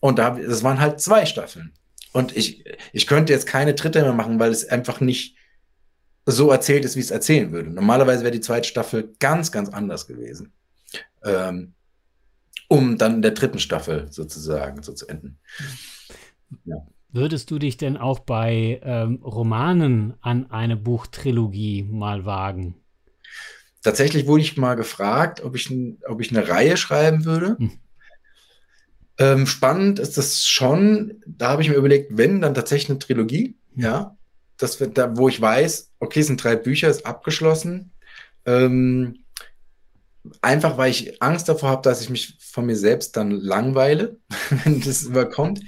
D: Und da, das waren halt zwei Staffeln. Und ich, ich könnte jetzt keine dritte mehr machen, weil es einfach nicht so erzählt ist, wie es erzählen würde. Normalerweise wäre die zweite Staffel ganz, ganz anders gewesen. Ähm, um dann in der dritten Staffel sozusagen so zu enden.
A: Ja. Würdest du dich denn auch bei ähm, Romanen an eine Buchtrilogie mal wagen?
D: Tatsächlich wurde ich mal gefragt, ob ich, ob ich eine Reihe schreiben würde. Hm. Ähm, spannend ist das schon. Da habe ich mir überlegt, wenn, dann tatsächlich eine Trilogie. Hm. Ja. Das wird da, wo ich weiß, okay, es sind drei Bücher, ist abgeschlossen. Ähm, einfach, weil ich Angst davor habe, dass ich mich von mir selbst dann langweile, [laughs] wenn das überkommt.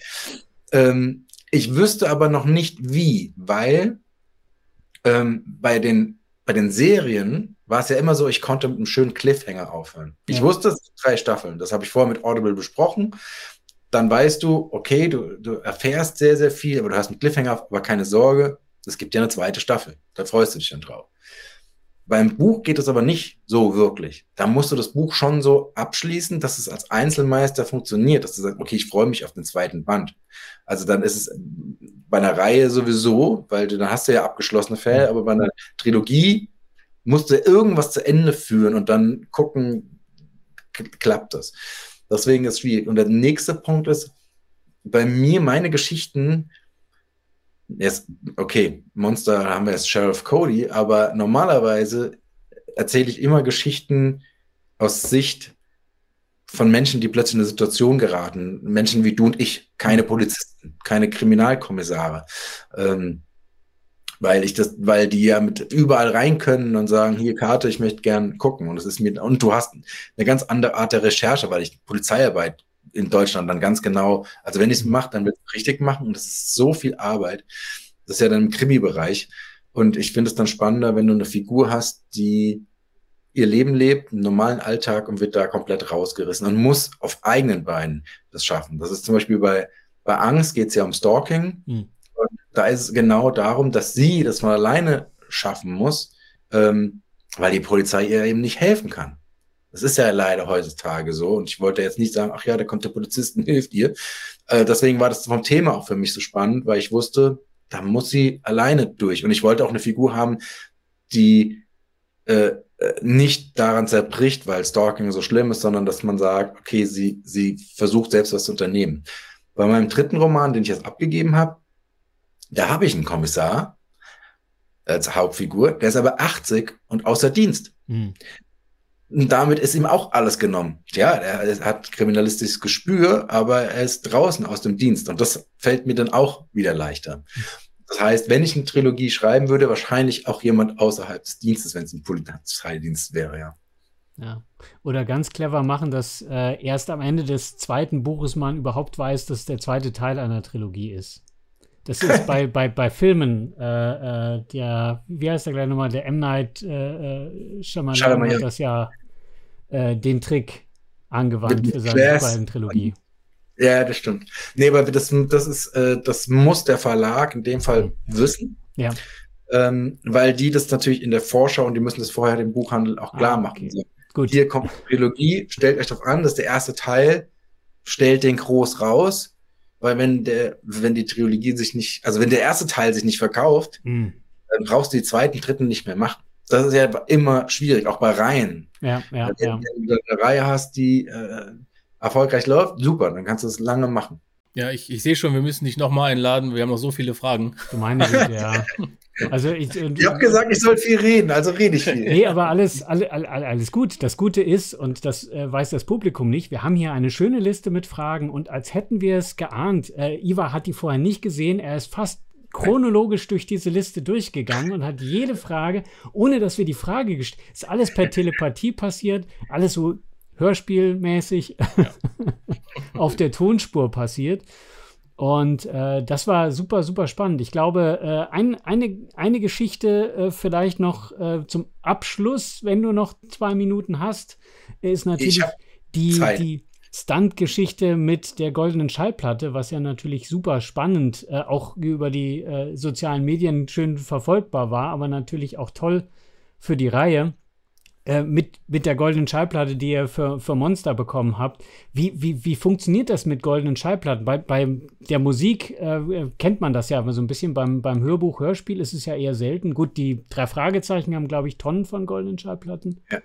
D: Ähm, ich wüsste aber noch nicht wie, weil ähm, bei den, bei den Serien war es ja immer so, ich konnte mit einem schönen Cliffhanger aufhören. Ja. Ich wusste, es sind drei Staffeln. Das habe ich vorher mit Audible besprochen. Dann weißt du, okay, du, du erfährst sehr, sehr viel, aber du hast einen Cliffhanger, aber keine Sorge, es gibt ja eine zweite Staffel. Da freust du dich dann drauf. Beim Buch geht es aber nicht so wirklich. Da musst du das Buch schon so abschließen, dass es als Einzelmeister funktioniert, dass du sagst, okay, ich freue mich auf den zweiten Band. Also dann ist es bei einer Reihe sowieso, weil du, dann hast du ja abgeschlossene Fälle, aber bei einer Trilogie musst du irgendwas zu Ende führen und dann gucken, klappt das. Deswegen ist es schwierig. Und der nächste Punkt ist, bei mir, meine Geschichten, jetzt, okay, Monster haben wir jetzt Sheriff Cody, aber normalerweise erzähle ich immer Geschichten aus Sicht von Menschen, die plötzlich in eine Situation geraten. Menschen wie du und ich, keine Polizisten, keine Kriminalkommissare. Ähm, weil ich das, weil die ja mit überall rein können und sagen, hier Karte, ich möchte gern gucken. Und es ist mir, und du hast eine ganz andere Art der Recherche, weil ich Polizeiarbeit in Deutschland dann ganz genau, also wenn ich es mache, dann wird es richtig machen und das ist so viel Arbeit. Das ist ja dann im Krimi-Bereich. Und ich finde es dann spannender, wenn du eine Figur hast, die ihr Leben lebt, einen normalen Alltag und wird da komplett rausgerissen und muss auf eigenen Beinen das schaffen. Das ist zum Beispiel bei, bei Angst geht es ja um Stalking. Mhm. Da ist es genau darum, dass sie das mal alleine schaffen muss, ähm, weil die Polizei ihr eben nicht helfen kann. Das ist ja leider heutzutage so. Und ich wollte jetzt nicht sagen, ach ja, da kommt der Polizist und [laughs] hilft ihr. Äh, deswegen war das vom Thema auch für mich so spannend, weil ich wusste, da muss sie alleine durch. Und ich wollte auch eine Figur haben, die äh, äh, nicht daran zerbricht, weil Stalking so schlimm ist, sondern dass man sagt, okay, sie, sie versucht selbst was zu unternehmen. Bei meinem dritten Roman, den ich jetzt abgegeben habe, da habe ich einen Kommissar als Hauptfigur, der ist aber 80 und außer Dienst. Hm. Und damit ist ihm auch alles genommen. Ja, er hat kriminalistisches Gespür, aber er ist draußen aus dem Dienst. Und das fällt mir dann auch wieder leichter. Das heißt, wenn ich eine Trilogie schreiben würde, wahrscheinlich auch jemand außerhalb des Dienstes, wenn es ein Polizeidienst wäre, ja.
A: Ja. Oder ganz clever machen, dass äh, erst am Ende des zweiten Buches man überhaupt weiß, dass der zweite Teil einer Trilogie ist. Das ist bei, bei, bei Filmen, äh, äh, der, wie heißt der gleich nochmal, der M. Night äh, äh Shyamalan hat das ja äh, den Trick angewandt für seine beiden Trilogie.
D: Ja, das stimmt. Nee, aber das, das ist, äh, das muss der Verlag in dem Fall wissen.
A: Ja.
D: Ähm, weil die das natürlich in der Vorschau und die müssen das vorher dem Buchhandel auch klar ah, okay. machen. So, Gut. Hier kommt die Trilogie, stellt euch darauf an, dass der erste Teil stellt den groß raus weil wenn der, wenn die Trilogie sich nicht, also wenn der erste Teil sich nicht verkauft, mhm. dann brauchst du die zweiten, dritten nicht mehr machen. Das ist ja immer schwierig, auch bei Reihen.
A: Ja, ja,
D: wenn,
A: ja.
D: wenn du eine Reihe hast, die äh, erfolgreich läuft, super, dann kannst du es lange machen.
B: Ja, ich, ich sehe schon, wir müssen dich nochmal einladen. Wir haben noch so viele Fragen.
A: Du meinst, ja. [laughs]
D: Also ich, äh, ich habe gesagt, ich soll viel reden, also rede ich viel.
A: Nee, aber alles, alle, alle, alles gut. Das Gute ist, und das äh, weiß das Publikum nicht, wir haben hier eine schöne Liste mit Fragen und als hätten wir es geahnt. Äh, Iva hat die vorher nicht gesehen, er ist fast chronologisch durch diese Liste durchgegangen und hat jede Frage, ohne dass wir die Frage gestellt ist alles per Telepathie passiert, alles so hörspielmäßig ja. [laughs] auf der Tonspur passiert. Und äh, das war super, super spannend. Ich glaube, äh, ein, eine, eine Geschichte äh, vielleicht noch äh, zum Abschluss, wenn du noch zwei Minuten hast, ist natürlich die, die Stunt-Geschichte mit der goldenen Schallplatte, was ja natürlich super spannend, äh, auch über die äh, sozialen Medien schön verfolgbar war, aber natürlich auch toll für die Reihe. Äh, mit, mit der goldenen Schallplatte, die ihr für, für Monster bekommen habt. Wie, wie, wie funktioniert das mit goldenen Schallplatten? Bei, bei der Musik äh, kennt man das ja aber so ein bisschen. Beim, beim Hörbuch, Hörspiel ist es ja eher selten. Gut, die drei Fragezeichen haben, glaube ich, Tonnen von goldenen Schallplatten.
D: Ja.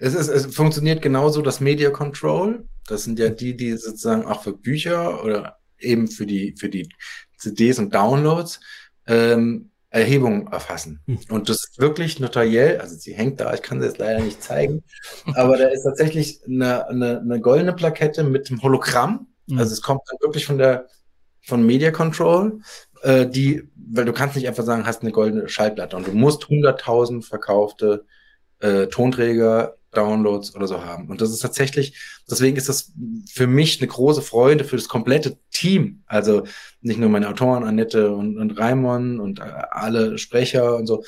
D: Es, ist, es funktioniert genauso das Media Control. Das sind ja die, die sozusagen auch für Bücher oder eben für die, für die CDs und Downloads ähm, Erhebungen erfassen. Hm. Und das ist wirklich notariell, also sie hängt da, ich kann sie jetzt leider nicht zeigen, aber da ist tatsächlich eine, eine, eine goldene Plakette mit dem Hologramm. Hm. Also es kommt dann wirklich von der von Media Control, äh, die, weil du kannst nicht einfach sagen, hast eine goldene Schallplatte und du musst 100.000 verkaufte äh, Tonträger Downloads oder so haben. Und das ist tatsächlich, deswegen ist das für mich eine große Freude für das komplette Team. Also nicht nur meine Autoren, Annette und, und Raimon und äh, alle Sprecher und so,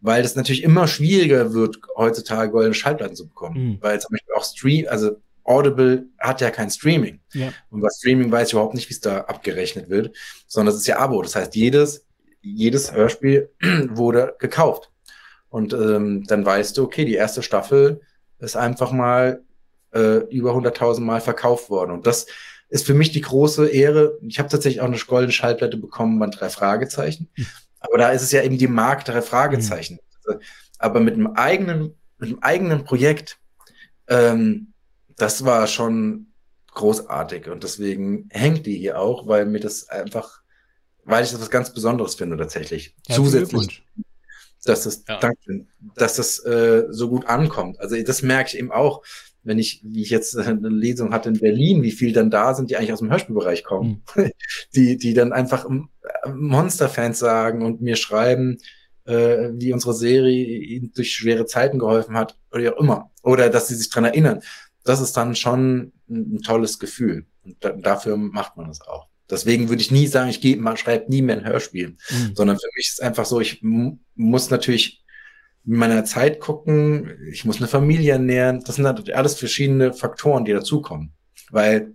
D: weil das natürlich immer schwieriger wird, heutzutage goldene Schallplatten zu bekommen. Mhm. Weil zum Beispiel auch Stream, also Audible hat ja kein Streaming. Ja. Und bei Streaming weiß ich überhaupt nicht, wie es da abgerechnet wird, sondern es ist ja Abo. Das heißt, jedes, jedes Hörspiel [clears throat] wurde gekauft. Und ähm, dann weißt du, okay, die erste Staffel ist einfach mal äh, über 100.000 Mal verkauft worden. Und das ist für mich die große Ehre. Ich habe tatsächlich auch eine goldene Schallplatte bekommen bei drei Fragezeichen. Mhm. Aber da ist es ja eben die Mark drei Fragezeichen. Mhm. Aber mit einem eigenen, mit einem eigenen Projekt, ähm, das war schon großartig. Und deswegen hängt die hier auch, weil mir das einfach, weil ich das was ganz Besonderes finde tatsächlich. Zusätzlich dass das, ja. danke, dass das äh, so gut ankommt. Also das merke ich eben auch, wenn ich, wie ich jetzt eine Lesung hatte in Berlin, wie viel dann da sind, die eigentlich aus dem Hörspielbereich kommen, mhm. [laughs] die, die dann einfach äh, Monsterfans sagen und mir schreiben, äh, wie unsere Serie ihnen durch schwere Zeiten geholfen hat oder wie auch immer. Oder dass sie sich dran erinnern. Das ist dann schon ein, ein tolles Gefühl. Und da, dafür macht man das auch. Deswegen würde ich nie sagen, ich gehe schreibe nie mehr ein Hörspiel, mhm. sondern für mich ist einfach so, ich muss natürlich in meiner Zeit gucken, ich muss eine Familie ernähren. Das sind halt alles verschiedene Faktoren, die dazukommen. Weil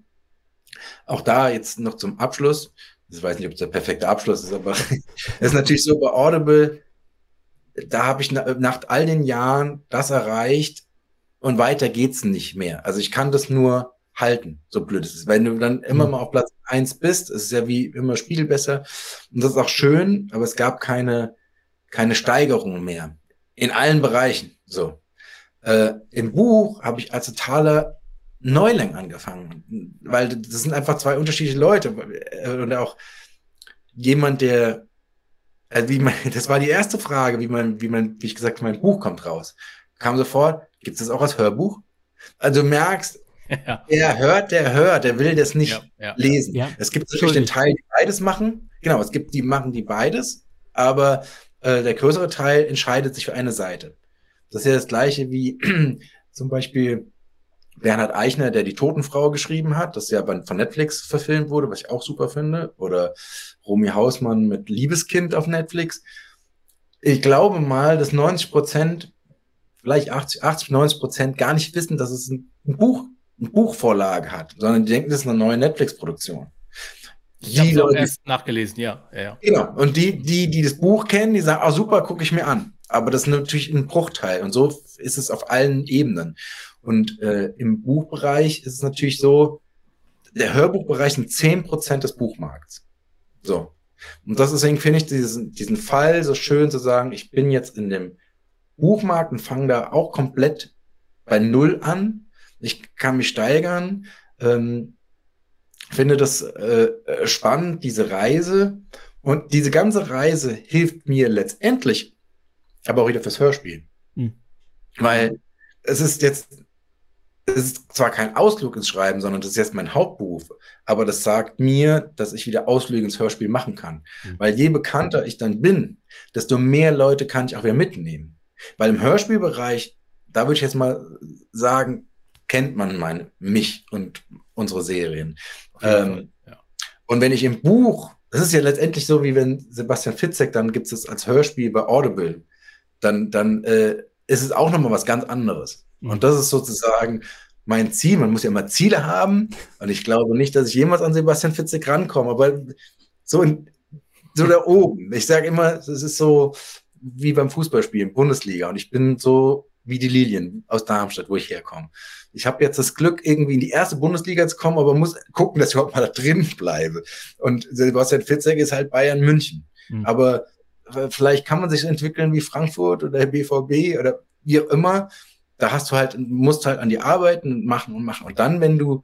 D: auch da jetzt noch zum Abschluss, ich weiß nicht, ob es der perfekte Abschluss ist, aber [laughs] es ist natürlich so bei Audible, da habe ich nach all den Jahren das erreicht und weiter geht's nicht mehr. Also ich kann das nur halten, so blöd es ist. Wenn du dann immer mhm. mal auf Platz eins bist, ist es ja wie immer Spiegel besser. Und das ist auch schön, aber es gab keine, keine Steigerung mehr. In allen Bereichen. So. Äh, Im Buch habe ich als totaler Neuling angefangen, weil das sind einfach zwei unterschiedliche Leute. Und auch jemand, der, also wie man, [laughs] das war die erste Frage, wie man, wie man, wie ich gesagt mein Buch kommt raus. Kam sofort, gibt es das auch als Hörbuch? Also du merkst, ja. Der hört, der hört, der will das nicht ja, ja. lesen. Es gibt natürlich den Teil, die beides machen. Genau, es gibt die machen die beides, aber äh, der größere Teil entscheidet sich für eine Seite. Das ist ja das gleiche wie [clears throat] zum Beispiel Bernhard Eichner, der die Totenfrau geschrieben hat, das ja von Netflix verfilmt wurde, was ich auch super finde, oder Romy Hausmann mit Liebeskind auf Netflix. Ich glaube mal, dass 90 Prozent, vielleicht 80, 80, 90 Prozent gar nicht wissen, dass es ein, ein Buch eine Buchvorlage hat, sondern die denken, das ist eine neue Netflix-Produktion.
B: Ich habe Leute, erst nachgelesen, ja, ja.
D: Genau. Und die, die, die das Buch kennen, die sagen, ah, super, gucke ich mir an. Aber das ist natürlich ein Bruchteil. Und so ist es auf allen Ebenen. Und äh, im Buchbereich ist es natürlich so, der Hörbuchbereich sind zehn Prozent des Buchmarkts. So. Und das deswegen finde ich diesen, diesen Fall so schön zu sagen, ich bin jetzt in dem Buchmarkt und fange da auch komplett bei Null an ich kann mich steigern. Ähm, finde das äh, äh, spannend, diese Reise. Und diese ganze Reise hilft mir letztendlich, aber auch wieder fürs Hörspiel. Mhm. Weil es ist jetzt, es ist zwar kein Ausflug ins Schreiben, sondern das ist jetzt mein Hauptberuf, aber das sagt mir, dass ich wieder Ausflüge ins Hörspiel machen kann. Mhm. Weil je bekannter ich dann bin, desto mehr Leute kann ich auch wieder mitnehmen. Weil im Hörspielbereich, da würde ich jetzt mal sagen, kennt man mein, mich und unsere Serien. Ähm, ja. Und wenn ich im Buch, das ist ja letztendlich so, wie wenn Sebastian Fitzek, dann gibt es als Hörspiel bei Audible, dann, dann äh, ist es auch nochmal was ganz anderes. Mhm. Und das ist sozusagen mein Ziel. Man muss ja immer Ziele haben. Und ich glaube nicht, dass ich jemals an Sebastian Fitzek rankomme, aber so, in, so da oben. Ich sage immer, es ist so wie beim Fußballspielen, Bundesliga. Und ich bin so wie die Lilien aus Darmstadt, wo ich herkomme ich habe jetzt das Glück, irgendwie in die erste Bundesliga zu kommen, aber muss gucken, dass ich überhaupt mal da drin bleibe. Und Sebastian Fitzek ist halt Bayern München. Mhm. Aber vielleicht kann man sich entwickeln wie Frankfurt oder BVB oder wie auch immer. Da hast du halt, musst halt an die arbeiten und machen und machen. Und dann, wenn du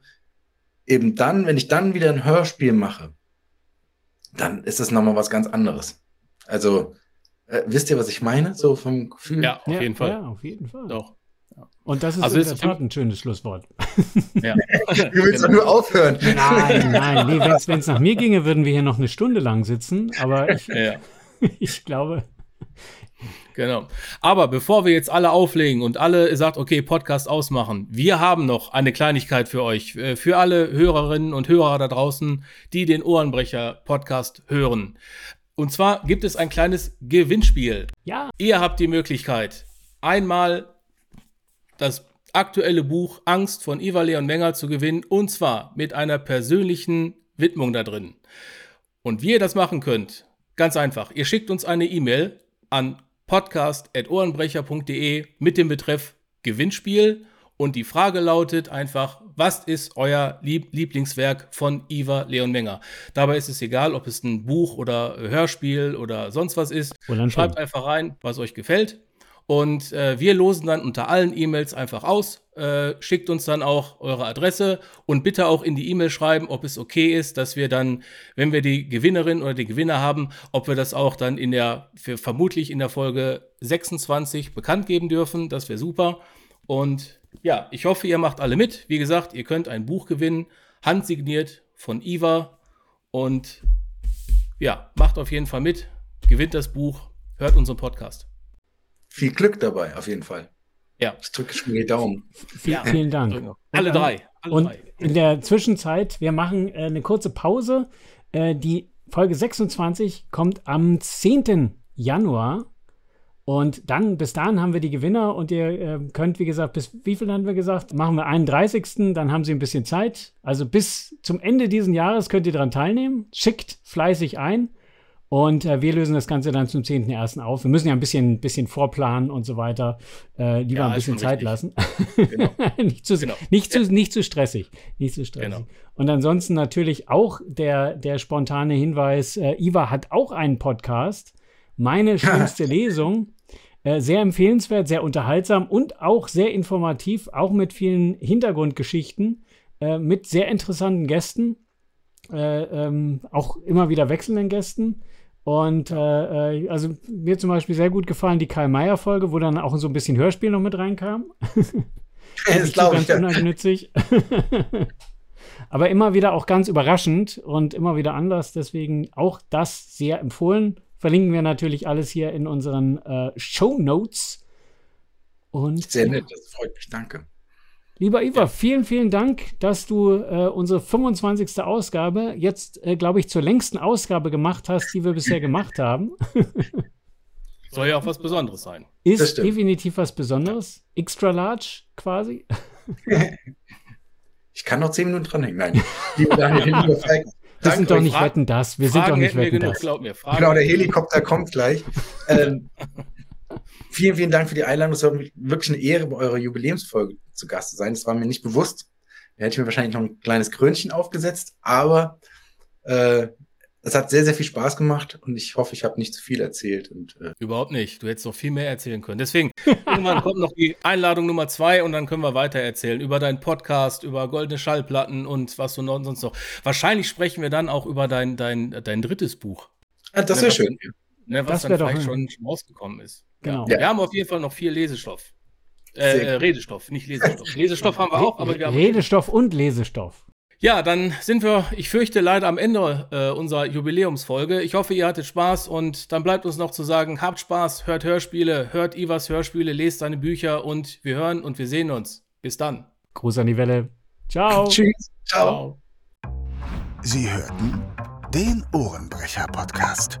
D: eben dann, wenn ich dann wieder ein Hörspiel mache, dann ist das nochmal was ganz anderes. Also, äh, wisst ihr, was ich meine? So vom Gefühl?
B: Ja, auf
A: ja,
B: jeden Fall.
A: Ja, auf jeden Fall.
B: Doch.
A: Und das ist also in der Tat ein schönes Schlusswort.
D: Ja. [laughs] du willst doch nur aufhören.
A: Nein, nein, nee, wenn es nach mir ginge, würden wir hier noch eine Stunde lang sitzen. Aber ich, ja. [laughs] ich glaube.
B: Genau. Aber bevor wir jetzt alle auflegen und alle sagt, okay, Podcast ausmachen, wir haben noch eine Kleinigkeit für euch, äh, für alle Hörerinnen und Hörer da draußen, die den Ohrenbrecher-Podcast hören. Und zwar gibt es ein kleines Gewinnspiel.
A: Ja.
B: Ihr habt die Möglichkeit, einmal das aktuelle Buch Angst von Iva Leon Menger zu gewinnen und zwar mit einer persönlichen Widmung da drin. Und wie ihr das machen könnt, ganz einfach, ihr schickt uns eine E-Mail an podcast.ohrenbrecher.de mit dem Betreff Gewinnspiel. Und die Frage lautet einfach, was ist euer Lieb Lieblingswerk von Iva Leon Menger? Dabei ist es egal, ob es ein Buch oder Hörspiel oder sonst was ist. Schreibt einfach rein, was euch gefällt. Und äh, wir losen dann unter allen E-Mails einfach aus. Äh, schickt uns dann auch eure Adresse und bitte auch in die E-Mail schreiben, ob es okay ist, dass wir dann, wenn wir die Gewinnerin oder den Gewinner haben, ob wir das auch dann in der, vermutlich in der Folge 26 bekannt geben dürfen. Das wäre super. Und ja, ich hoffe, ihr macht alle mit. Wie gesagt, ihr könnt ein Buch gewinnen, handsigniert von Iva. Und ja, macht auf jeden Fall mit, gewinnt das Buch, hört unseren Podcast
D: viel Glück dabei, auf jeden Fall.
B: Ja.
D: Ich drücke schon die Daumen.
A: V ja. Vielen Dank.
B: Alle drei. Alle
A: und
B: drei.
A: in der Zwischenzeit, wir machen äh, eine kurze Pause. Äh, die Folge 26 kommt am 10. Januar. Und dann, bis dahin haben wir die Gewinner und ihr äh, könnt, wie gesagt, bis wie viel haben wir gesagt? Machen wir 31. Dann haben sie ein bisschen Zeit. Also bis zum Ende dieses Jahres könnt ihr daran teilnehmen. Schickt fleißig ein. Und äh, wir lösen das Ganze dann zum 10.01. auf. Wir müssen ja ein bisschen, bisschen vorplanen und so weiter. Äh, lieber ja, ein bisschen Zeit richtig. lassen. Genau. [laughs] nicht, zu, genau. nicht, zu, nicht zu stressig. Nicht zu stressig. Genau. Und ansonsten natürlich auch der, der spontane Hinweis: äh, Iva hat auch einen Podcast. Meine [laughs] schlimmste Lesung. Äh, sehr empfehlenswert, sehr unterhaltsam und auch sehr informativ, auch mit vielen Hintergrundgeschichten, äh, mit sehr interessanten Gästen. Äh, ähm, auch immer wieder wechselnden Gästen. Und äh, äh, also mir zum Beispiel sehr gut gefallen die Karl-Meyer-Folge, wo dann auch so ein bisschen Hörspiel noch mit reinkam. [laughs]
D: das glaube ich.
A: Ganz uneigennützig. [laughs] Aber immer wieder auch ganz überraschend und immer wieder anders. Deswegen auch das sehr empfohlen. Verlinken wir natürlich alles hier in unseren äh, Show Notes. Und,
D: sehr nett, das freut mich, danke.
A: Lieber Iva, ja. vielen, vielen Dank, dass du äh, unsere 25. Ausgabe jetzt, äh, glaube ich, zur längsten Ausgabe gemacht hast, die wir bisher gemacht haben. [laughs]
B: Soll ja auch was Besonderes sein.
A: Ist definitiv was Besonderes. Extra large quasi. [laughs]
D: ich kann noch zehn Minuten dranhängen. Nein. Lieber Daniel, [laughs]
A: lieber Falk, wir sind doch nicht Fragen, wetten das. Wir sind doch nicht wetten das.
D: Glaub mir, genau, der Helikopter kommt gleich. Ähm, Vielen, vielen Dank für die Einladung. Es war wirklich eine Ehre, bei eurer Jubiläumsfolge zu Gast zu sein. Das war mir nicht bewusst. Da hätte ich mir wahrscheinlich noch ein kleines Krönchen aufgesetzt, aber äh, es hat sehr, sehr viel Spaß gemacht und ich hoffe, ich habe nicht zu viel erzählt. Und,
B: äh Überhaupt nicht. Du hättest noch viel mehr erzählen können. Deswegen, irgendwann kommt noch die Einladung Nummer zwei und dann können wir weiter erzählen über deinen Podcast, über goldene Schallplatten und was du noch sonst noch. Wahrscheinlich sprechen wir dann auch über dein, dein, dein drittes Buch.
D: Ah, das wäre schön.
B: Ne, was das dann vielleicht schon, schon rausgekommen ist. Genau. Ja. Wir haben auf jeden Fall noch viel Lesestoff. Äh, äh, Redestoff, nicht Lesestoff. [laughs] Lesestoff haben wir auch, aber wir haben.
A: Redestoff und Lesestoff.
B: Ja, dann sind wir, ich fürchte, leider am Ende äh, unserer Jubiläumsfolge. Ich hoffe, ihr hattet Spaß und dann bleibt uns noch zu sagen, habt Spaß, hört Hörspiele, hört Ivas Hörspiele, lest seine Bücher und wir hören und wir sehen uns. Bis dann.
A: Gruß an die Welle. Ciao. [laughs]
D: Tschüss. Ciao.
C: Sie hörten den Ohrenbrecher-Podcast.